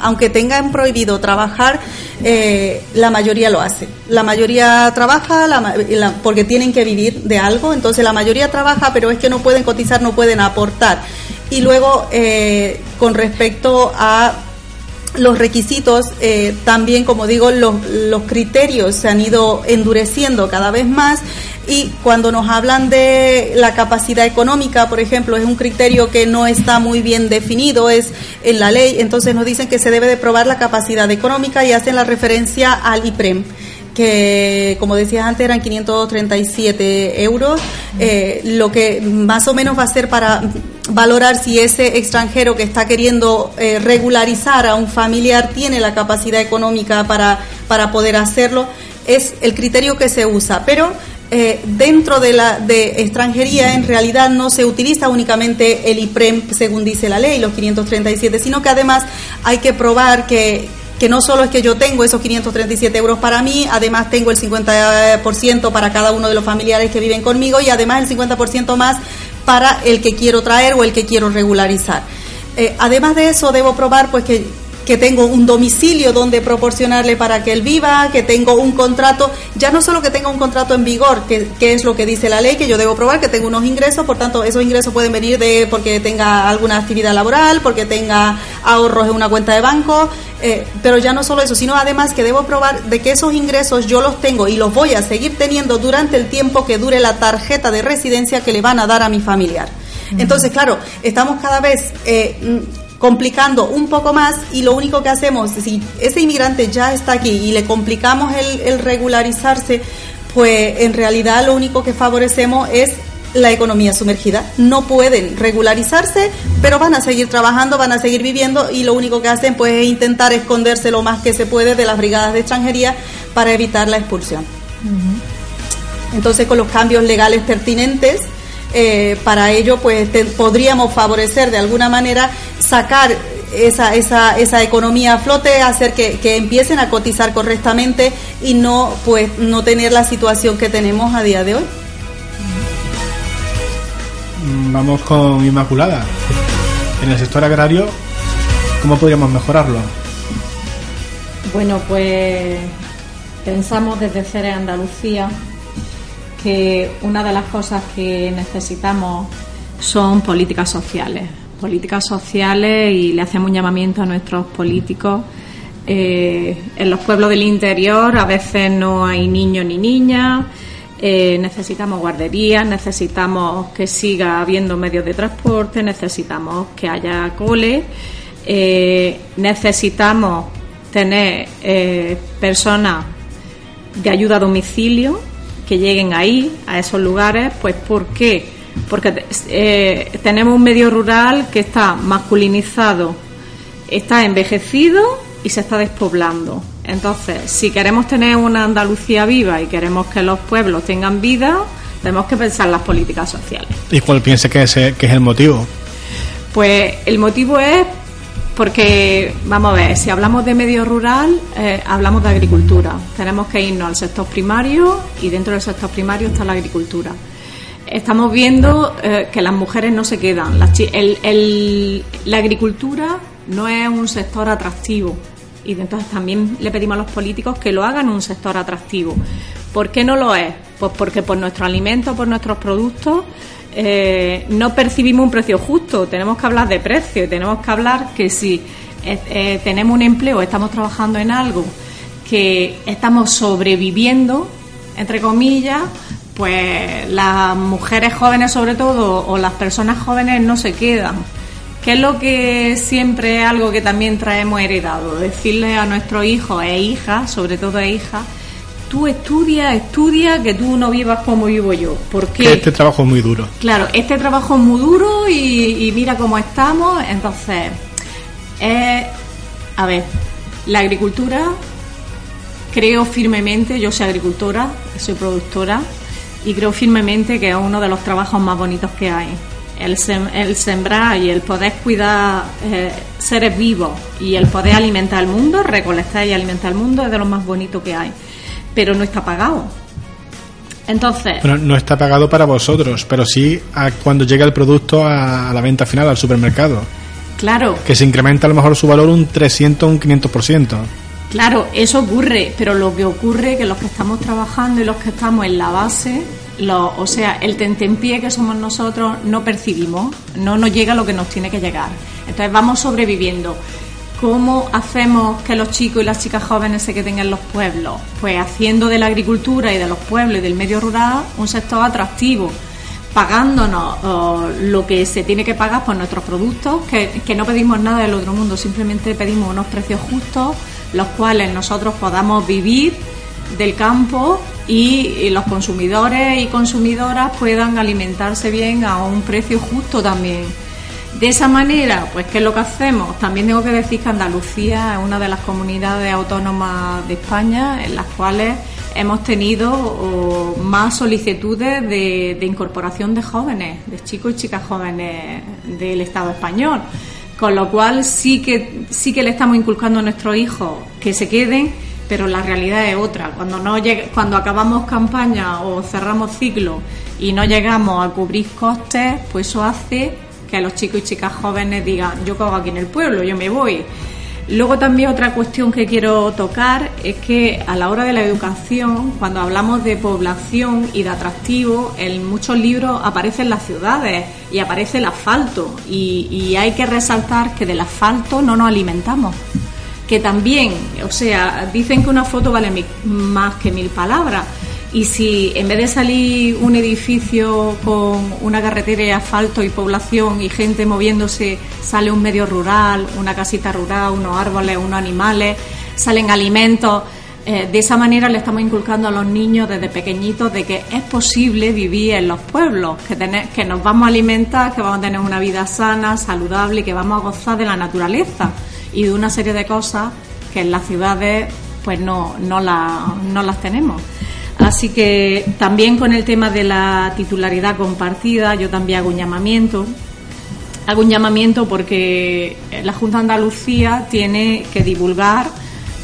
aunque tengan prohibido trabajar, eh, la mayoría lo hace. La mayoría trabaja la, la, porque tienen que vivir de algo, entonces la mayoría trabaja, pero es que no pueden cotizar, no pueden aportar. Y luego, eh, con respecto a los requisitos, eh, también como digo, los, los criterios se han ido endureciendo cada vez más y cuando nos hablan de la capacidad económica, por ejemplo, es un criterio que no está muy bien definido, es en la ley, entonces nos dicen que se debe de probar la capacidad económica y hacen la referencia al IPREM que como decías antes eran 537 euros, eh, lo que más o menos va a ser para valorar si ese extranjero que está queriendo eh, regularizar a un familiar tiene la capacidad económica para, para poder hacerlo, es el criterio que se usa. Pero eh, dentro de la de extranjería en realidad no se utiliza únicamente el IPREM según dice la ley, los 537, sino que además hay que probar que, que no solo es que yo tengo esos 537 euros para mí, además tengo el 50% para cada uno de los familiares que viven conmigo y además el 50% más para el que quiero traer o el que quiero regularizar. Eh, además de eso, debo probar pues que que tengo un domicilio donde proporcionarle para que él viva, que tengo un contrato, ya no solo que tenga un contrato en vigor, que, es lo que dice la ley, que yo debo probar que tengo unos ingresos, por tanto esos ingresos pueden venir de porque tenga alguna actividad laboral, porque tenga ahorros en una cuenta de banco, eh, pero ya no solo eso, sino además que debo probar de que esos ingresos yo los tengo y los voy a seguir teniendo durante el tiempo que dure la tarjeta de residencia que le van a dar a mi familiar. Entonces, claro, estamos cada vez eh, complicando un poco más y lo único que hacemos, si ese inmigrante ya está aquí y le complicamos el, regularizarse, pues en realidad lo único que favorecemos es la economía sumergida. No pueden regularizarse, pero van a seguir trabajando, van a seguir viviendo y lo único que hacen pues es intentar esconderse lo más que se puede de las brigadas de extranjería para evitar la expulsión. Entonces con los cambios legales pertinentes eh, para ello pues podríamos favorecer de alguna manera sacar esa, esa, esa economía a flote, hacer que, empiecen a cotizar correctamente y no pues no tener la situación que tenemos a día de hoy. Mm, vamos con Inmaculada. En el sector agrario, ¿cómo podríamos mejorarlo? Bueno, pues pensamos desde CERE Andalucía que una de las cosas que necesitamos son políticas sociales. Políticas sociales y le hacemos un llamamiento a nuestros políticos. Eh, en los pueblos del interior a veces no hay niños ni niñas, eh, necesitamos guarderías, necesitamos que siga habiendo medios de transporte, necesitamos que haya cole, eh, necesitamos tener personas de ayuda a domicilio que lleguen ahí, a esos lugares, pues ¿por qué? Porque eh, tenemos un medio rural que está masculinizado, está envejecido y se está despoblando. Entonces, si queremos tener una Andalucía viva y queremos que los pueblos tengan vida, tenemos que pensar las políticas sociales. ¿Y cuál piensa que es, que es el motivo? Pues el motivo es porque, vamos a ver, si hablamos de medio rural, eh, hablamos de agricultura. Tenemos que irnos al sector primario y dentro del sector primario está la agricultura. Estamos viendo eh, que las mujeres no se quedan. La, agricultura no es un sector atractivo y entonces también le pedimos a los políticos que lo hagan un sector atractivo. ¿Por qué no lo es? Pues porque por nuestros alimentos, por nuestros productos, eh, no percibimos un precio justo, tenemos que hablar de precio, tenemos que hablar que si eh, tenemos un empleo, estamos trabajando en algo, que estamos sobreviviendo, entre comillas, pues las mujeres jóvenes sobre todo o las personas jóvenes no se quedan. ¿Qué es lo que siempre es algo que también traemos heredado? Decirle a nuestros hijos e hijas, sobre todo a hijas, tú estudia, estudia, que tú no vivas como vivo yo. Porque este trabajo es muy duro. Claro, este trabajo es muy duro y, mira cómo estamos. Entonces, a ver, la agricultura, creo firmemente, yo soy agricultora, soy productora, y creo firmemente que es uno de los trabajos más bonitos que hay. El, el sembrar y el poder cuidar eh, seres vivos y el poder alimentar al mundo, recolectar y alimentar al mundo es de lo más bonito que hay pero no está pagado. Entonces. no está pagado para vosotros, pero sí cuando llega el producto a, la venta final, al supermercado. Claro. Que se incrementa a lo mejor su valor un 300, un 500%. Claro, eso ocurre, pero lo que ocurre es que los que estamos trabajando y los que estamos en la base, o sea, el tentempié que somos nosotros, no percibimos, no nos llega lo que nos tiene que llegar. Entonces vamos sobreviviendo. ¿Cómo hacemos que los chicos y las chicas jóvenes se queden en los pueblos? Pues haciendo de la agricultura y de los pueblos y del medio rural un sector atractivo, pagándonos lo que se tiene que pagar por nuestros productos, que, que no pedimos nada del otro mundo, simplemente pedimos unos precios justos, los cuales nosotros podamos vivir del campo y los consumidores y consumidoras puedan alimentarse bien a un precio justo también. De esa manera, pues, ¿qué es lo que hacemos? También tengo que decir que Andalucía es una de las comunidades autónomas de España en las cuales hemos tenido más solicitudes de, de, incorporación de jóvenes, de chicos y chicas jóvenes del Estado español. Con lo cual sí que, sí que le estamos inculcando a nuestros hijos que se queden pero la realidad es otra. Cuando, no cuando acabamos campaña o cerramos ciclo y no llegamos a cubrir costes, pues eso hace que los chicos y chicas jóvenes digan, yo cago aquí en el pueblo, yo me voy. Luego también otra cuestión que quiero tocar es que a la hora de la educación, cuando hablamos de población y de atractivo, en muchos libros aparecen las ciudades y aparece el asfalto y, y hay que resaltar que del asfalto no nos alimentamos que también, o sea, dicen que una foto vale más que mil palabras. Y si en vez de salir un edificio con una carretera de asfalto y población y gente moviéndose, sale un medio rural, una casita rural, unos árboles, unos animales, salen alimentos, eh, de esa manera le estamos inculcando a los niños desde pequeñitos de que es posible vivir en los pueblos, que, tener, que nos vamos a alimentar, que vamos a tener una vida sana, saludable y que vamos a gozar de la naturaleza y de una serie de cosas que en las ciudades pues no, no, no las tenemos. Así que también con el tema de la titularidad compartida, yo también hago un llamamiento. Hago un llamamiento porque la Junta de Andalucía tiene que divulgar,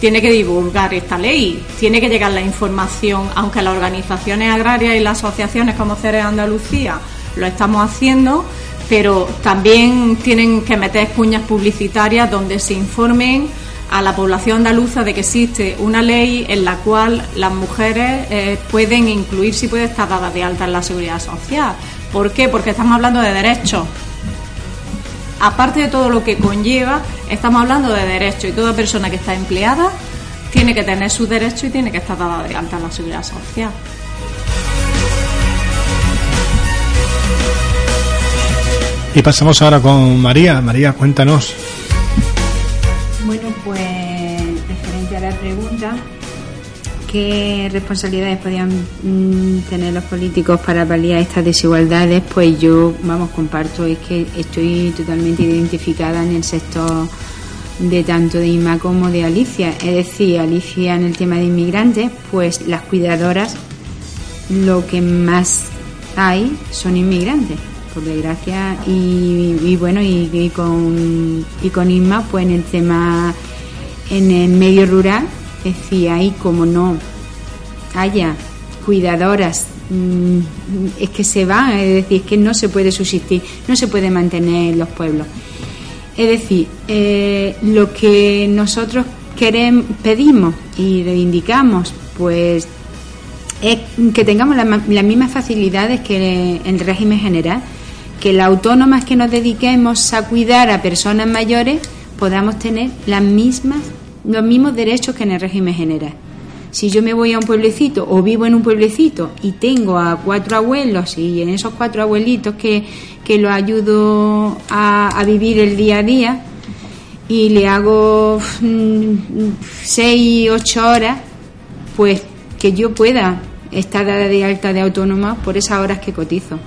tiene que divulgar esta ley, tiene que llegar la información, aunque las organizaciones agrarias y las asociaciones como CERE Andalucía lo estamos haciendo, pero también tienen que meter cuñas publicitarias donde se informen a la población andaluza de que existe una ley en la cual las mujeres eh, pueden incluirse y pueden estar dadas de alta en la seguridad social. ¿Por qué? Porque estamos hablando de derechos. Aparte de todo lo que conlleva, estamos hablando de derechos y toda persona que está empleada tiene que tener sus derechos y tiene que estar dada de alta en la seguridad social. Y pasamos ahora con María. María, cuéntanos. ¿Qué responsabilidades podían mm, tener los políticos para paliar estas desigualdades? Pues yo, vamos, comparto, es que estoy totalmente identificada en el sector de tanto de Inma como de Alicia. Es decir, Alicia en el tema de inmigrantes, pues las cuidadoras lo que más hay son inmigrantes por desgracia. Y, bueno, y, con, y con Isma, pues en el tema, en el medio rural, decir, ahí como no haya cuidadoras, mm, es que se va, es decir, es que no se puede subsistir, no se puede mantener los pueblos. Es decir, eh, lo que nosotros queremos, pedimos y reivindicamos, pues es que tengamos las mismas facilidades que en el régimen general, que las autónomas que nos dediquemos a cuidar a personas mayores podamos tener las mismas, los mismos derechos que en el régimen general. Si yo me voy a un pueblecito o vivo en un pueblecito y tengo a cuatro abuelos y en esos cuatro abuelitos que, que los ayudo a, a vivir el día a día y le hago mm, seis, ocho horas, pues que yo pueda estar de alta de autónoma por esas horas que cotizo.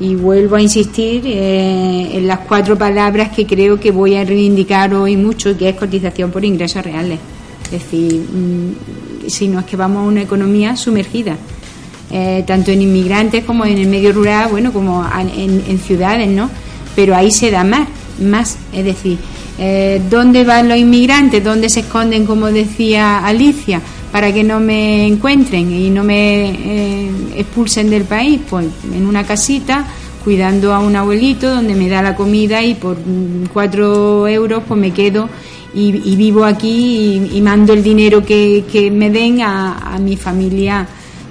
Y vuelvo a insistir eh, en las cuatro palabras que creo que voy a reivindicar hoy mucho, que es cotización por ingresos reales. Es decir, mm, si no es que vamos a una economía sumergida, eh, tanto en inmigrantes como en el medio rural, bueno, como en, ciudades, ¿no? Pero ahí se da más, más. Es decir, eh, ¿dónde van los inmigrantes? ¿Dónde se esconden, como decía Alicia? Para que no me encuentren y no me eh, expulsen del país, pues en una casita cuidando a un abuelito donde me da la comida y por cuatro euros pues me quedo y, vivo aquí y, mando el dinero que, me den a, mi familia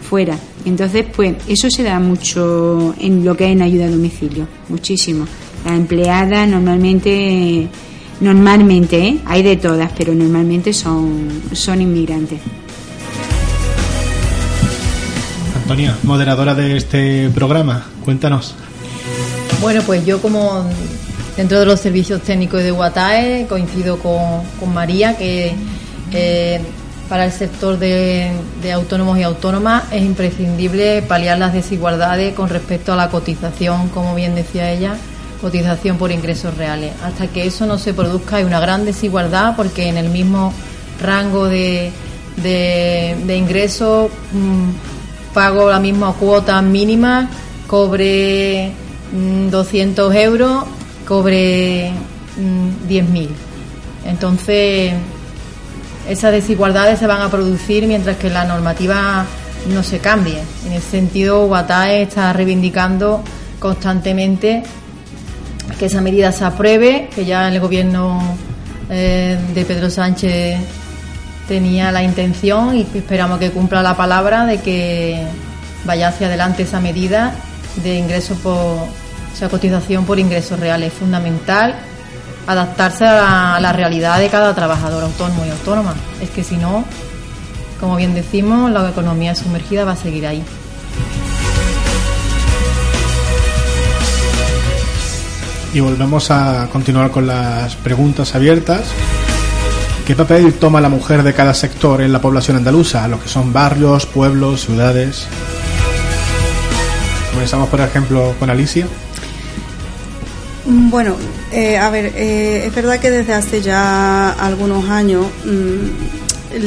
fuera. Entonces, pues eso se da mucho en lo que es en ayuda a domicilio, muchísimo. La empleada normalmente Normalmente, ¿eh? hay de todas, pero normalmente son, son inmigrantes. Antonia, moderadora de este programa, cuéntanos. Bueno, pues yo como dentro de los servicios técnicos de Guatae coincido con, María que para el sector de, autónomos y autónomas es imprescindible paliar las desigualdades con respecto a la cotización, como bien decía ella, cotización por ingresos reales. Hasta que eso no se produzca hay una gran desigualdad porque en el mismo rango de, de, ingresos mm, pago la misma cuota mínima, cobre 200 mm, euros, cobre 10.000. Mm, Entonces esas desigualdades se van a producir mientras que la normativa no se cambie. En ese sentido, Guatae está reivindicando constantemente que esa medida se apruebe, que ya el gobierno eh, de Pedro Sánchez tenía la intención y esperamos que cumpla la palabra de que vaya hacia adelante esa medida de ingreso por, o sea, cotización por ingresos reales. Es fundamental adaptarse a la, realidad de cada trabajador autónomo y autónoma. Es que si no, como bien decimos, la economía sumergida va a seguir ahí. Y volvemos a continuar con las preguntas abiertas. ¿Qué papel toma la mujer de cada sector en la población andaluza? Lo que son barrios, pueblos, ciudades. Comenzamos, por ejemplo, con Alicia. Mm, bueno, eh, a ver, eh, es verdad que desde hace ya algunos años mm,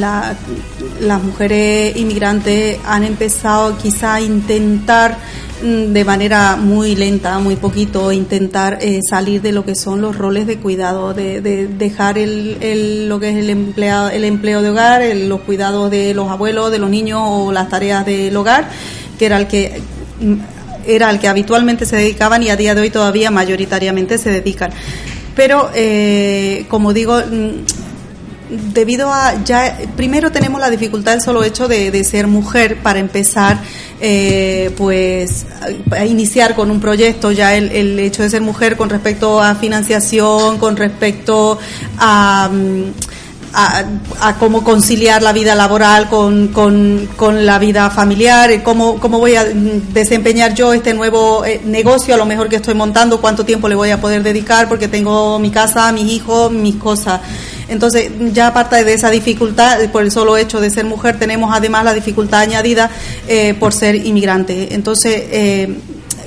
las mujeres inmigrantes han empezado quizá a intentar de manera muy lenta, muy poquito, intentar eh, salir de lo que son los roles de cuidado, de, dejar el, lo que es el, empleado, el empleo de hogar, los cuidados de los abuelos, de los niños o las tareas del hogar, que era el que era al que habitualmente se dedicaban y a día de hoy todavía mayoritariamente se dedican. Pero, eh, como digo, mm, debido a ya primero tenemos la dificultad del solo hecho de, ser mujer para empezar eh, pues a iniciar con un proyecto ya el, el, hecho de ser mujer con respecto a financiación con respecto a mm, a, cómo conciliar la vida laboral con, con, la vida familiar, cómo, cómo voy a desempeñar yo este nuevo eh, negocio, a lo mejor que estoy montando, cuánto tiempo le voy a poder dedicar, porque tengo mi casa, mis hijos, mis cosas. Entonces, ya aparte de esa dificultad, por el solo hecho de ser mujer, tenemos además la dificultad añadida eh, por ser inmigrante. Entonces, eh,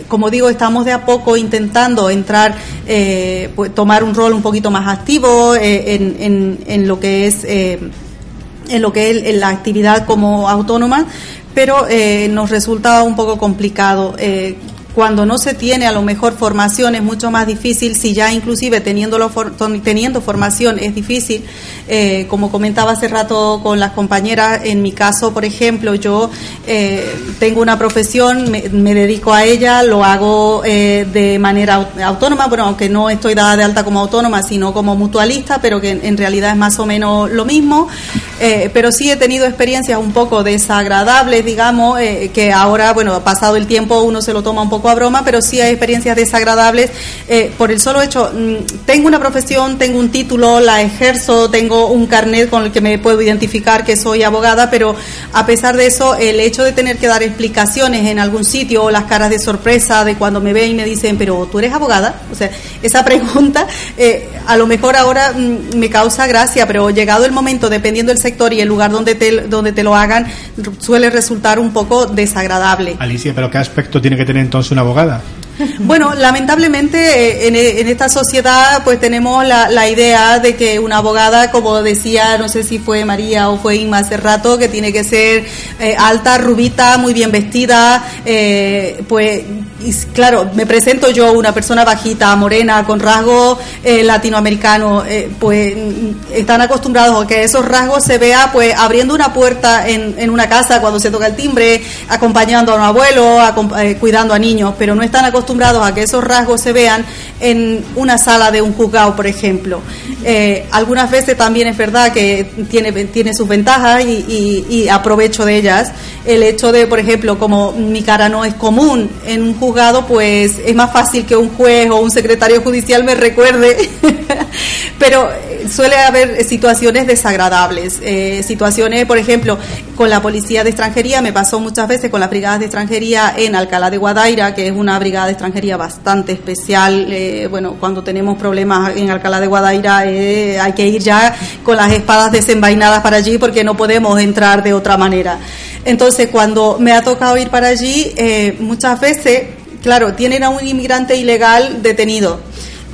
como digo, estamos de a poco intentando entrar, eh, pues, tomar un rol un poquito más activo en, lo que es en lo que es la actividad como autónoma, pero nos resulta un poco complicado cuando no se tiene a lo mejor formación es mucho más difícil, si ya inclusive teniendo, teniendo formación es difícil, eh, como comentaba hace rato con las compañeras, en mi caso, por ejemplo, yo eh, tengo una profesión, me, dedico a ella, lo hago eh, de manera autónoma, bueno, aunque no estoy dada de alta como autónoma, sino como mutualista, pero que en realidad es más o menos lo mismo, pero sí he tenido experiencias un poco desagradables, digamos, que ahora, bueno, pasado el tiempo uno se lo toma un poco a broma, pero sí hay experiencias desagradables eh, por el solo hecho, mm, tengo una profesión, tengo un título, la ejerzo, tengo un carnet con el que me puedo identificar que soy abogada, pero a pesar de eso, el hecho de tener que dar explicaciones en algún sitio o las caras de sorpresa de cuando me ven y me dicen, pero tú eres abogada, o sea, esa pregunta eh, a lo mejor ahora mm, me causa gracia, pero llegado el momento, dependiendo del sector y el lugar donde te, donde te lo hagan, suele resultar un poco desagradable. Alicia, pero ¿qué aspecto tiene que tener entonces una abogada? Bueno, lamentablemente eh, en, esta sociedad pues tenemos la, idea de que una abogada, como decía, no sé si fue María o fue Inma hace rato, que tiene que ser eh, alta, rubita, muy bien vestida, eh, pues claro, me presento yo una persona bajita, morena, con rasgos latinoamericanos, pues están acostumbrados a que esos rasgos se vea pues abriendo una puerta en, una casa cuando se toca el timbre, acompañando a un abuelo, cuidando a niños, pero no están acostumbrados acostumbrados a que esos rasgos se vean en una sala de un juzgado, por ejemplo. Eh, algunas veces también es verdad que tiene, tiene sus ventajas y, y, aprovecho de ellas. El hecho de, por ejemplo, como mi cara no es común en un juzgado, pues es más fácil que un juez o un secretario judicial me recuerde. Pero eh, suele haber situaciones desagradables. Eh, situaciones, por ejemplo, con la policía de extranjería, me pasó muchas veces con las brigadas de extranjería en Alcalá de Guadaira, que es una brigada de extranjería bastante especial. Eh, bueno, cuando tenemos problemas en Alcalá de Guadaira eh, hay que ir ya con las espadas desenvainadas para allí porque no podemos entrar de otra manera. Entonces, cuando me ha tocado ir para allí, eh, muchas veces, claro, tienen a un inmigrante ilegal detenido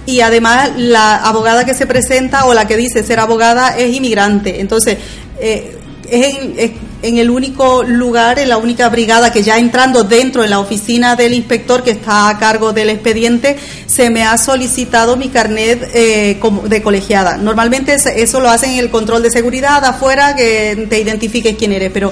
y además la abogada que se presenta o la que dice ser abogada es inmigrante. Entonces, eh, es en, el único lugar, en la única brigada que ya entrando dentro en la oficina del inspector que está a cargo del expediente, se me ha solicitado mi carnet eh, de colegiada. Normalmente eso lo hacen en el control de seguridad afuera, que te identifiques quién eres, pero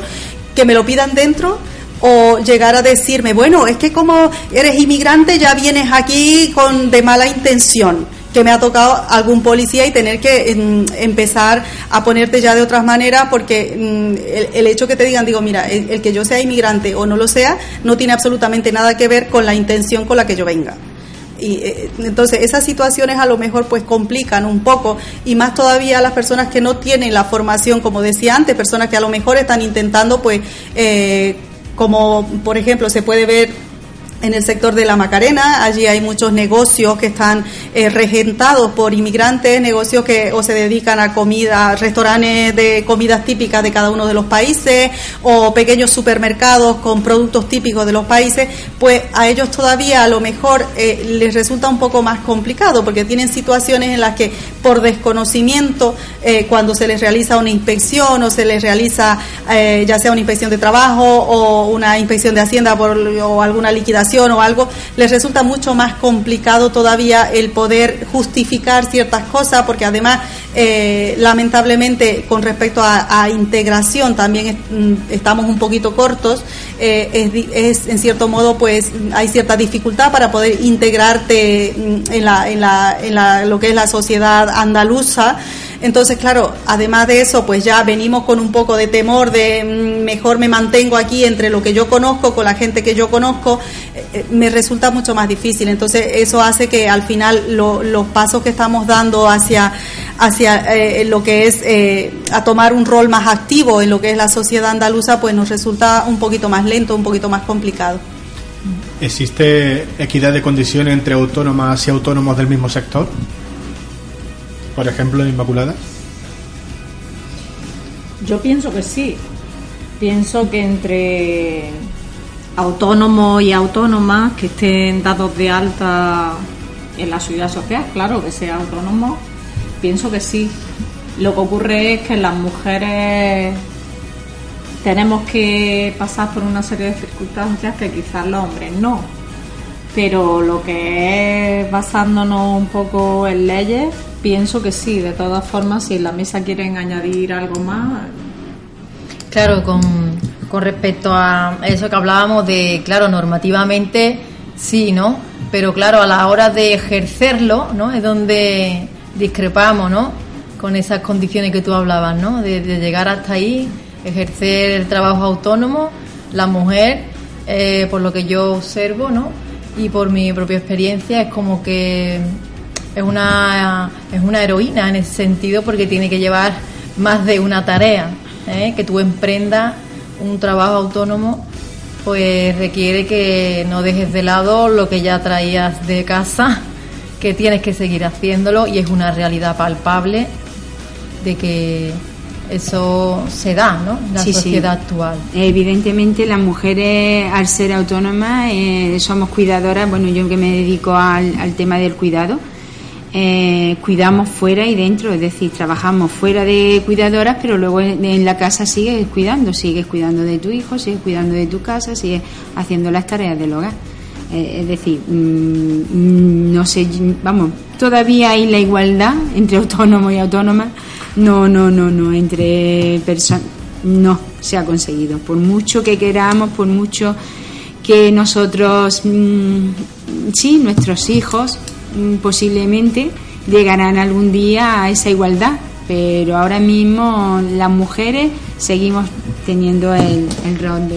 que me lo pidan dentro o llegar a decirme, bueno, es que como eres inmigrante ya vienes aquí con de mala intención que me ha tocado algún policía y tener que em, empezar a ponerte ya de otras maneras porque mm, el, hecho que te digan, digo, mira, el, que yo sea inmigrante o no lo sea, no tiene absolutamente nada que ver con la intención con la que yo venga. Y eh, entonces esas situaciones a lo mejor pues complican un poco y más todavía las personas que no tienen la formación, como decía antes, personas que a lo mejor están intentando pues eh, como por ejemplo se puede ver en el sector de la Macarena. Allí hay muchos negocios que están eh, regentados por inmigrantes, negocios que o se dedican a comida, restaurantes de comidas típicas de cada uno de los países o pequeños supermercados con productos típicos de los países, pues a ellos todavía a lo mejor eh, les resulta un poco más complicado porque tienen situaciones en las que por desconocimiento, eh, cuando se les realiza una inspección o se les realiza ya sea una inspección de trabajo o una inspección de hacienda por, o alguna liquidación, o algo, les resulta mucho más complicado todavía el poder justificar ciertas cosas, porque además, eh, lamentablemente, con respecto a, integración, también mm, estamos un poquito cortos. Eh, es, en cierto modo, pues hay cierta dificultad para poder integrarte mm, en, la, en, la, en la, lo que es la sociedad andaluza. Entonces, claro, además de eso, pues ya venimos con un poco de temor de mm, mejor me mantengo aquí entre lo que yo conozco, con la gente que yo conozco, eh, eh, me resulta mucho más difícil. Entonces, eso hace que al final los pasos que estamos dando hacia, hacia eh, lo que es a tomar un rol más activo en lo que es la sociedad andaluza, pues nos resulta un poquito más lento, un poquito más complicado. ¿Existe equidad de condiciones entre autónomas y autónomos del mismo sector? Por ejemplo, Inmaculada? Yo pienso que sí. Pienso que entre autónomos y autónomas que estén dados de alta en la seguridad social, claro, que sea autónomo, pienso que sí. Lo que ocurre es que las mujeres tenemos que pasar por una serie de circunstancias que quizás los hombres no. Pero lo que es basándonos un poco en leyes, Pienso que sí, de todas formas, si en la mesa quieren añadir algo más. Claro, con, con respecto a eso que hablábamos de, claro, normativamente sí, ¿no? Pero claro, a la hora de ejercerlo, ¿no? Es donde discrepamos, ¿no? Con esas condiciones que tú hablabas, ¿no? De, llegar hasta ahí, ejercer el trabajo autónomo, la mujer, eh, por lo que yo observo, ¿no? Y por mi propia experiencia, es como que es una, es una heroína en ese sentido porque tiene que llevar más de una tarea. ¿eh? Que tú emprendas un trabajo autónomo, pues requiere que no dejes de lado lo que ya traías de casa, que tienes que seguir haciéndolo y es una realidad palpable de que eso se da, ¿no? La sociedad actual. Evidentemente las mujeres al ser autónomas eh, somos cuidadoras, bueno yo que me dedico al, al tema del cuidado, eh, cuidamos fuera y dentro, es decir, trabajamos fuera de cuidadoras, pero luego en, la casa sigues cuidando, sigues cuidando de tu hijo, sigues cuidando de tu casa, sigues haciendo las tareas del hogar. Eh, es decir, mm, no sé, vamos, todavía hay la igualdad entre autónomos y autónomas, no, no, no, no, entre personas, no se ha conseguido, por mucho que queramos, por mucho que nosotros, mm, sí, nuestros hijos mm, posiblemente llegarán algún día a esa igualdad, pero ahora mismo las mujeres seguimos teniendo el, rol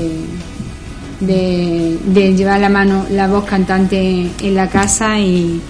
de, de, llevar la mano, la voz cantante en la casa y,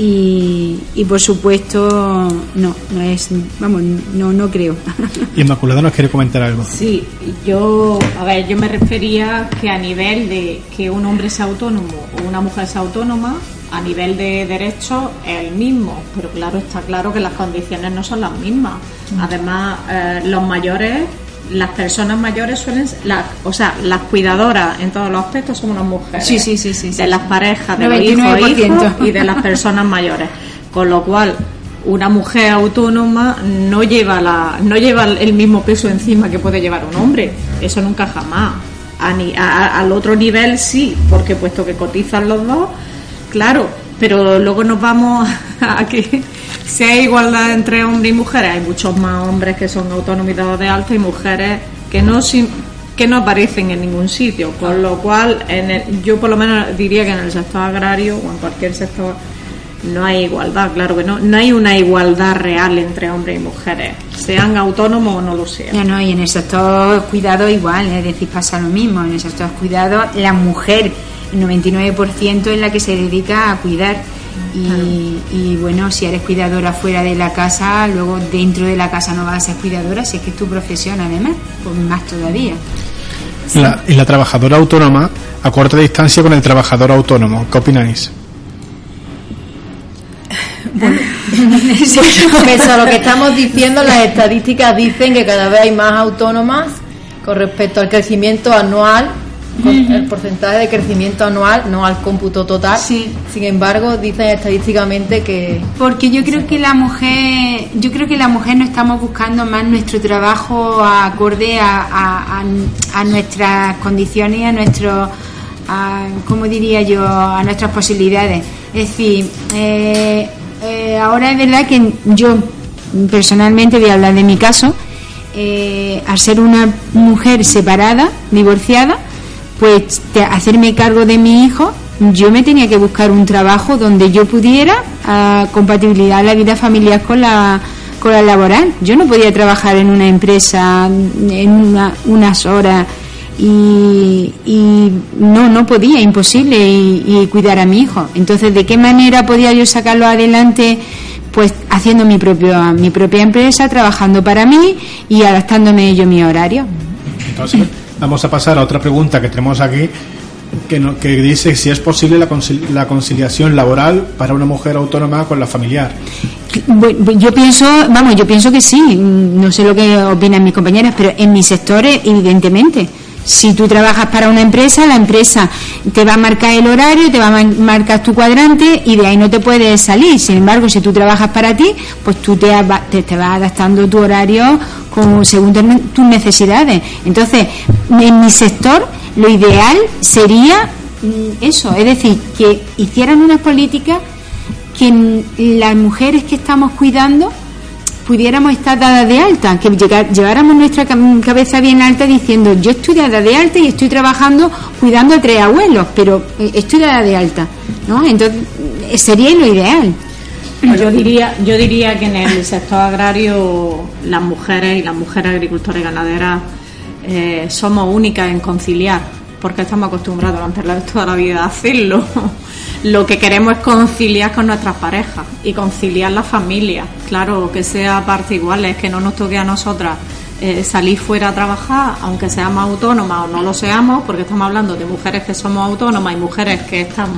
y, por supuesto no no es vamos no no creo Inmaculada nos quiere comentar algo sí yo a ver yo me refería que a nivel de que un hombre sea autónomo o una mujer sea autónoma a nivel de derechos es el mismo, pero claro, está claro que las condiciones no son las mismas. Mm. Además, eh, los mayores, las personas mayores suelen, las, o sea, las cuidadoras en todos los aspectos son unas mujeres. Sí, sí, sí, sí. De las parejas, de los hijos, y de las personas mayores. Con lo cual, una mujer autónoma no lleva la, no lleva el mismo peso encima que puede llevar un hombre. Eso nunca jamás. al otro nivel sí, porque puesto que cotizan los dos, Claro, pero luego nos vamos a que si hay igualdad entre hombres y mujeres, hay muchos más hombres que son autonomizados de alta y mujeres que no que no aparecen en ningún sitio, con lo cual en yo por lo menos diría que en el sector agrario o en cualquier sector no hay igualdad, claro que no, no hay una igualdad real entre hombres y mujeres, sean autónomos o no lo sean. No, no, y en el sector cuidado igual, es decir, pasa lo mismo, en el sector cuidado la mujer el 99% es la que se dedica a cuidar. Y, bueno, si eres cuidadora fuera de la casa, luego dentro de la casa no vas a ser cuidadora, si es que es tu profesión además, pues más todavía. y la trabajadora autónoma a corta distancia con el trabajador autónomo, ¿qué opináis? Bueno, a lo que estamos diciendo, las estadísticas dicen que cada vez hay más autónomas con respecto al crecimiento anual el porcentaje de crecimiento anual, no al cómputo total. Sí. Sin embargo, dicen estadísticamente que porque yo creo que la mujer, yo creo que la mujer no estamos buscando más nuestro trabajo acorde a, a, nuestras condiciones, a nuestro, a, ¿cómo diría yo, a nuestras posibilidades. Es decir, eh, eh, ahora es verdad que yo personalmente voy a hablar de mi caso. Eh, al ser una mujer separada, divorciada, pues hacerme cargo de mi hijo, yo me tenía que buscar un trabajo donde yo pudiera uh, compatibilizar la vida familiar con la, con la laboral. Yo no podía trabajar en una empresa en unas horas y, no, no podía, imposible, y, cuidar a mi hijo. Entonces, ¿de qué manera podía yo sacarlo adelante? Pues haciendo mi, propio, mi propia empresa, trabajando para mí y adaptándome yo mi horario. Entonces, Vamos a pasar a otra pregunta que tenemos aquí, que, que dice si es posible la, conciliación laboral para una mujer autónoma con la familiar. Yo pienso, vamos, yo pienso que sí. No sé lo que opinan mis compañeras, pero en mi sector, evidentemente. Si tú trabajas para una empresa, la empresa te va a marcar el horario, te va a marcar tu cuadrante y de ahí no te puedes salir. Sin embargo, si tú trabajas para ti, pues tú te, te, vas adaptando tu horario según tus necesidades. Entonces, en mi sector, lo ideal sería mm, eso, es decir, que hicieran unas políticas que las mujeres que estamos cuidando pudiéramos estar dadas de alta, que lleváramos nuestra cabeza bien alta diciendo yo estoy dada de alta y estoy trabajando cuidando a tres abuelos, pero eh, estoy dada de alta, ¿no? Entonces eh, sería lo ideal. Yo diría, yo diría que en el sector agrario las mujeres y las mujeres agricultoras y ganaderas eh, somos únicas en conciliar, porque estamos acostumbrados durante toda la vida a hacerlo lo que queremos es conciliar con nuestras parejas y conciliar la familia. Claro, que sea parte igual, es que no nos toque a nosotras eh, salir fuera a trabajar, aunque seamos autónomas o no lo seamos, porque estamos hablando de mujeres que somos autónomas y mujeres que están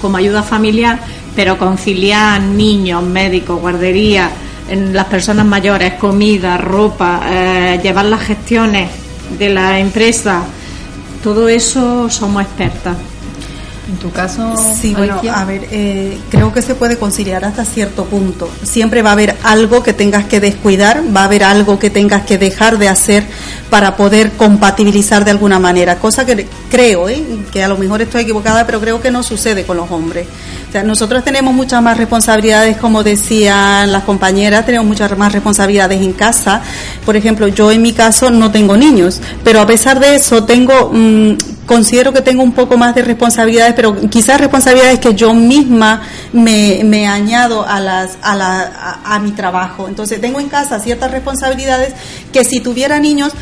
como ayuda familiar, pero conciliar niños, médicos, guarderías, en las personas mayores, comida, ropa, eh, llevar las gestiones de la empresa, todo eso somos expertas. En tu caso, sí, bueno, a ver, eh, creo que se puede conciliar hasta cierto punto. Siempre va a haber algo que tengas que descuidar, va a haber algo que tengas que dejar de hacer para poder compatibilizar de alguna manera, cosa que creo, ¿eh? que a lo mejor estoy equivocada, pero creo que no sucede con los hombres. Nosotros tenemos muchas más responsabilidades, como decían las compañeras, tenemos muchas más responsabilidades en casa. Por ejemplo, yo en mi caso no tengo niños, pero a pesar de eso tengo... Mm, considero que tengo un poco más de responsabilidades, pero quizás responsabilidades que yo misma me, me añado a, las, a, la, trabajo. Entonces tengo en casa ciertas responsabilidades que si tuviera niños,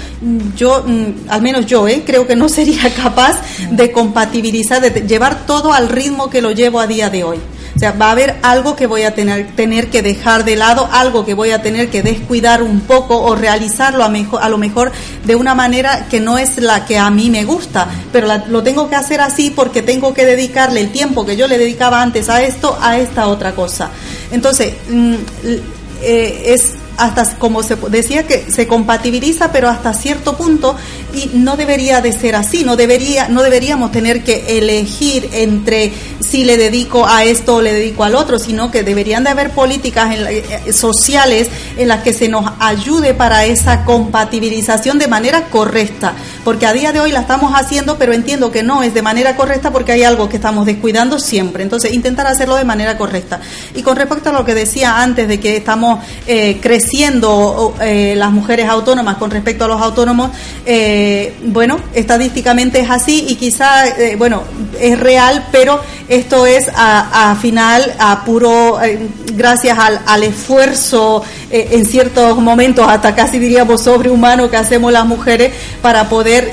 yo, mm, al menos yo, ¿eh? creo que no sería capaz de compatibilizar, de llevar todo al ritmo que lo llevo a día de hoy. O sea, va a haber algo que voy a tener, tener que dejar de lado, algo que voy a tener que descuidar un poco o realizarlo a, mejor, a lo mejor de una manera que no es la que a mí me gusta, pero lo tengo que hacer así porque tengo que dedicarle el tiempo que yo le dedicaba antes a esto, a esta otra cosa. Entonces, mm, eh, es hasta como se decía que se compatibiliza pero hasta cierto punto y no debería de ser así no debería no deberíamos tener que elegir entre si le dedico a esto o le dedico al otro sino que deberían de haber políticas eh, sociales en las que se nos ayude para esa compatibilización de manera correcta porque a día de hoy la estamos haciendo pero entiendo que no es de manera correcta porque hay algo que estamos descuidando siempre. Entonces intentar hacerlo de manera correcta. Y con respecto a lo que decía antes de que estamos eh, creciendo siendo eh, las mujeres autónomas con respecto a los autónomos, eh, bueno, estadísticamente es así y quizá, eh, bueno, es real, pero esto es a, final, a puro, gracias al, al esfuerzo en ciertos momentos, hasta casi diríamos sobrehumano que hacemos las mujeres para poder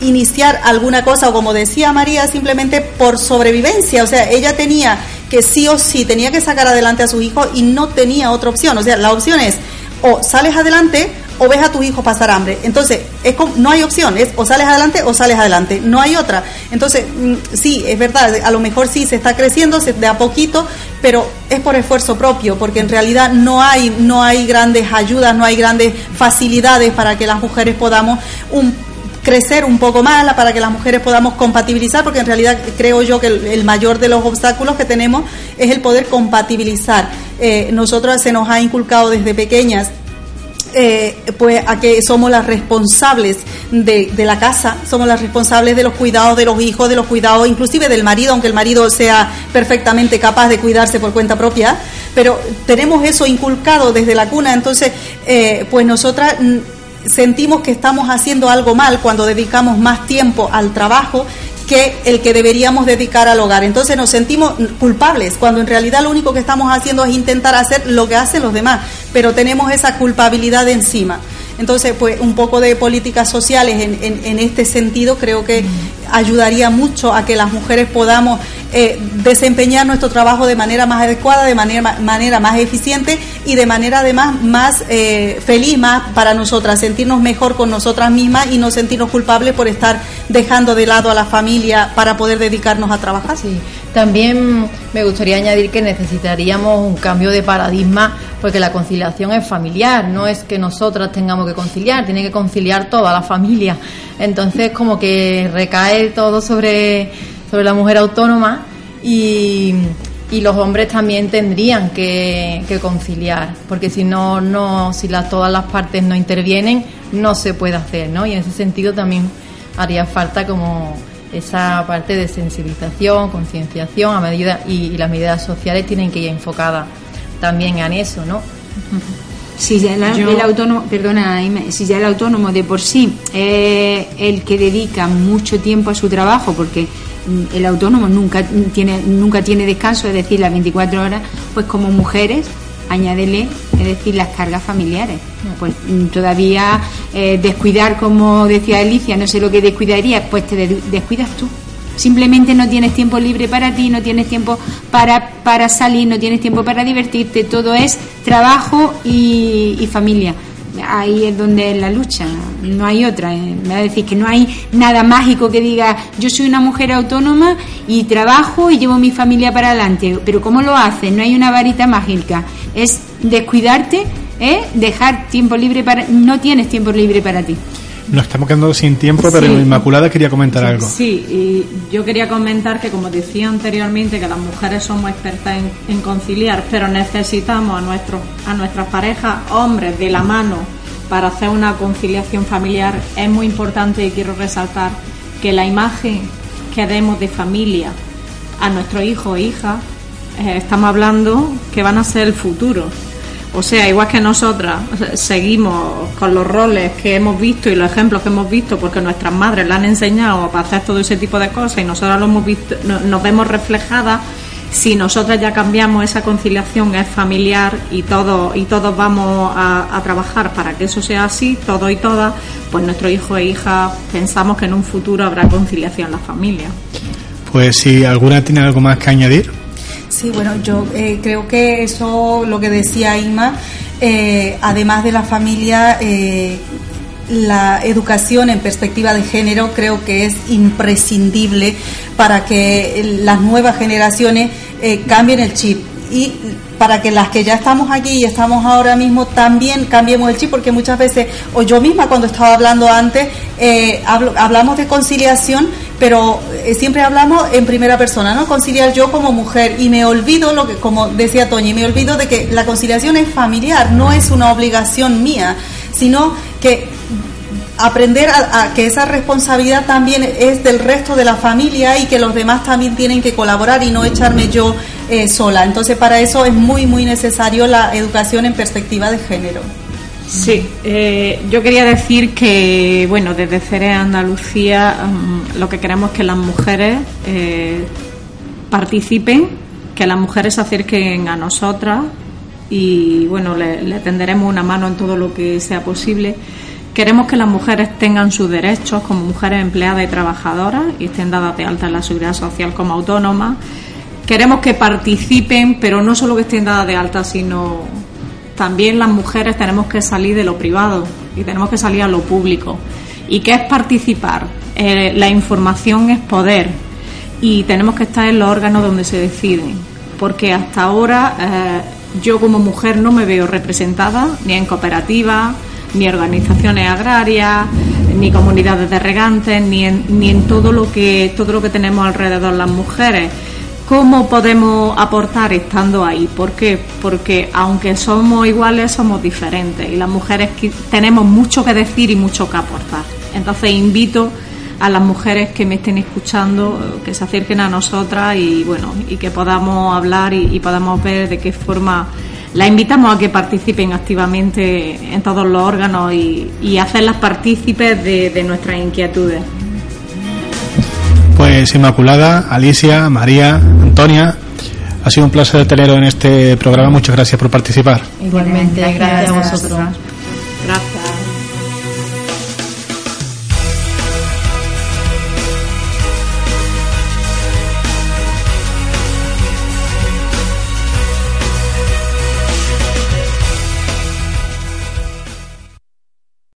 iniciar alguna cosa o como decía María simplemente por sobrevivencia o sea ella tenía que sí o sí tenía que sacar adelante a su hijo y no tenía otra opción. O sea, la opción es o sales adelante o ves a tu hijo pasar hambre. Entonces, es no hay opción, es o sales adelante o sales adelante, no hay otra. Entonces, mm, sí, es verdad, a lo mejor sí se está creciendo de a poquito, pero es por esfuerzo propio, porque en realidad no hay, no hay grandes ayudas, no hay grandes facilidades para que las mujeres podamos un crecer un poco más para que las mujeres podamos compatibilizar, porque en realidad creo yo que el, mayor de los obstáculos que tenemos es el poder compatibilizar. Eh, nosotros se nos ha inculcado desde pequeñas eh, pues a que somos las responsables de, la casa, somos las responsables de los cuidados de los hijos, de los cuidados inclusive del marido, aunque el marido sea perfectamente capaz de cuidarse por cuenta propia, pero tenemos eso inculcado desde la cuna, entonces eh, pues nosotras sentimos que estamos haciendo algo mal cuando dedicamos más tiempo al trabajo que el que deberíamos dedicar al hogar. Entonces nos sentimos culpables, cuando en realidad lo único que estamos haciendo es intentar hacer lo que hacen los demás, pero tenemos esa culpabilidad encima. Entonces, pues un poco de políticas sociales en, en, este sentido creo que ayudaría mucho a que las mujeres podamos eh, desempeñar nuestro trabajo de manera más adecuada, de manera, manera más eficiente y de manera además más eh, feliz, más para nosotras, sentirnos mejor con nosotras mismas y no sentirnos culpables por estar dejando de lado a la familia para poder dedicarnos a trabajar. Sí. También me gustaría añadir que necesitaríamos un cambio de paradigma porque la conciliación es familiar, no es que nosotras tengamos que conciliar, tiene que conciliar toda la familia. Entonces como que recae todo sobre, sobre la mujer autónoma y, y los hombres también tendrían que, conciliar, porque si no, no, si las, todas las partes no intervienen, no se puede hacer, ¿no? Y en ese sentido también haría falta como esa parte de sensibilización, concienciación a medida y, las medidas sociales tienen que ir enfocadas también en eso, ¿no? Si ya el autónomo, perdona, si ya el autónomo de por sí es el que dedica mucho tiempo a su trabajo, porque mm, el autónomo nunca tiene nunca tiene descanso, es decir, las 24 horas, pues como mujeres añádele, es decir, las cargas familiares. Pues mm, todavía eh, descuidar, como decía Alicia, no sé lo que descuidaría, pues te descuidas tú. Simplemente no tienes tiempo libre para ti, no tienes tiempo para, para salir, no tienes tiempo para divertirte, todo es trabajo y, familia ahí es donde es la lucha, no hay otra. Eh. Me va a decir que no hay nada mágico que diga yo soy una mujer autónoma y trabajo y llevo mi familia para adelante, pero ¿cómo lo haces? No hay una varita mágica, es descuidarte, ¿eh? dejar tiempo libre para... No tienes tiempo libre para ti. Nos estamos quedando sin tiempo, pero Inmaculada quería comentar algo. Sí, y yo quería comentar que, como decía anteriormente, que las mujeres somos expertas en, conciliar, pero necesitamos a, nuestros a nuestras parejas, hombres, de la mano para hacer una conciliación familiar. Es muy importante y quiero resaltar que la imagen que demos de familia a nuestros hijos e hijas, eh, estamos hablando que van a ser el futuro. O sea, igual que nosotras seguimos con los roles que hemos visto y los ejemplos que hemos visto porque nuestras madres la han enseñado para hacer todo ese tipo de cosas y nosotros lo hemos visto, nos vemos reflejadas si nosotras ya cambiamos esa conciliación es familiar y todos y todos vamos a, trabajar para que eso sea así, todos y todas, pues nuestros hijos e hijas pensamos que en un futuro habrá conciliación en la familia. Pues si alguna tiene algo más que añadir. Sí, bueno, yo eh, creo que eso, lo que decía Inma, eh, además de la familia, eh, la educación en perspectiva de género creo que es imprescindible para que las nuevas generaciones eh, cambien el chip y para que las que ya estamos aquí y estamos ahora mismo también cambiemos el chip, porque muchas veces, o yo misma cuando estaba hablando antes, eh, hablamos de conciliación, pero eh, siempre hablamos en primera persona, ¿no? Conciliar yo como mujer y me olvido, lo que como decía Toñi, me olvido de que la conciliación es familiar, no es una obligación mía, sino que aprender a, que esa responsabilidad también es del resto de la familia y que los demás también tienen que colaborar y no echarme yo eh, sola. Entonces, para eso es muy, muy necesario la educación en perspectiva de género. Sí, eh, yo quería decir que, bueno, desde CERE Andalucía mm, lo que queremos es que las mujeres eh, participen, que las mujeres se acerquen a nosotras y, bueno, le, le tenderemos una mano en todo lo que sea posible Queremos que las mujeres tengan sus derechos como mujeres empleadas y trabajadoras y estén dadas de alta en la seguridad social como autónomas. Queremos que participen, pero no solo que estén dadas de alta, sino también las mujeres tenemos que salir de lo privado y tenemos que salir a lo público. ¿Y qué es participar? Eh, la información es poder y tenemos que estar en los órganos donde se deciden, porque hasta ahora eh, yo como mujer no me veo representada ni en cooperativas, ni organizaciones agrarias, ni comunidades de regantes, ni en, ni en todo lo que todo lo que tenemos alrededor las mujeres. ¿Cómo podemos aportar estando ahí? ¿Por qué? Porque aunque somos iguales, somos diferentes y las mujeres tenemos mucho que decir y mucho que aportar. Entonces invito a las mujeres que me estén escuchando que se acerquen a nosotras y bueno y que podamos hablar y, y podamos ver de qué forma la invitamos a que participen activamente en todos los órganos y, hacerlas partícipes de, nuestras inquietudes. Pues Inmaculada, Alicia, María, Antonia, ha sido un placer teneros en este programa. Muchas gracias por participar. Igualmente, gracias, a vosotros. Gracias.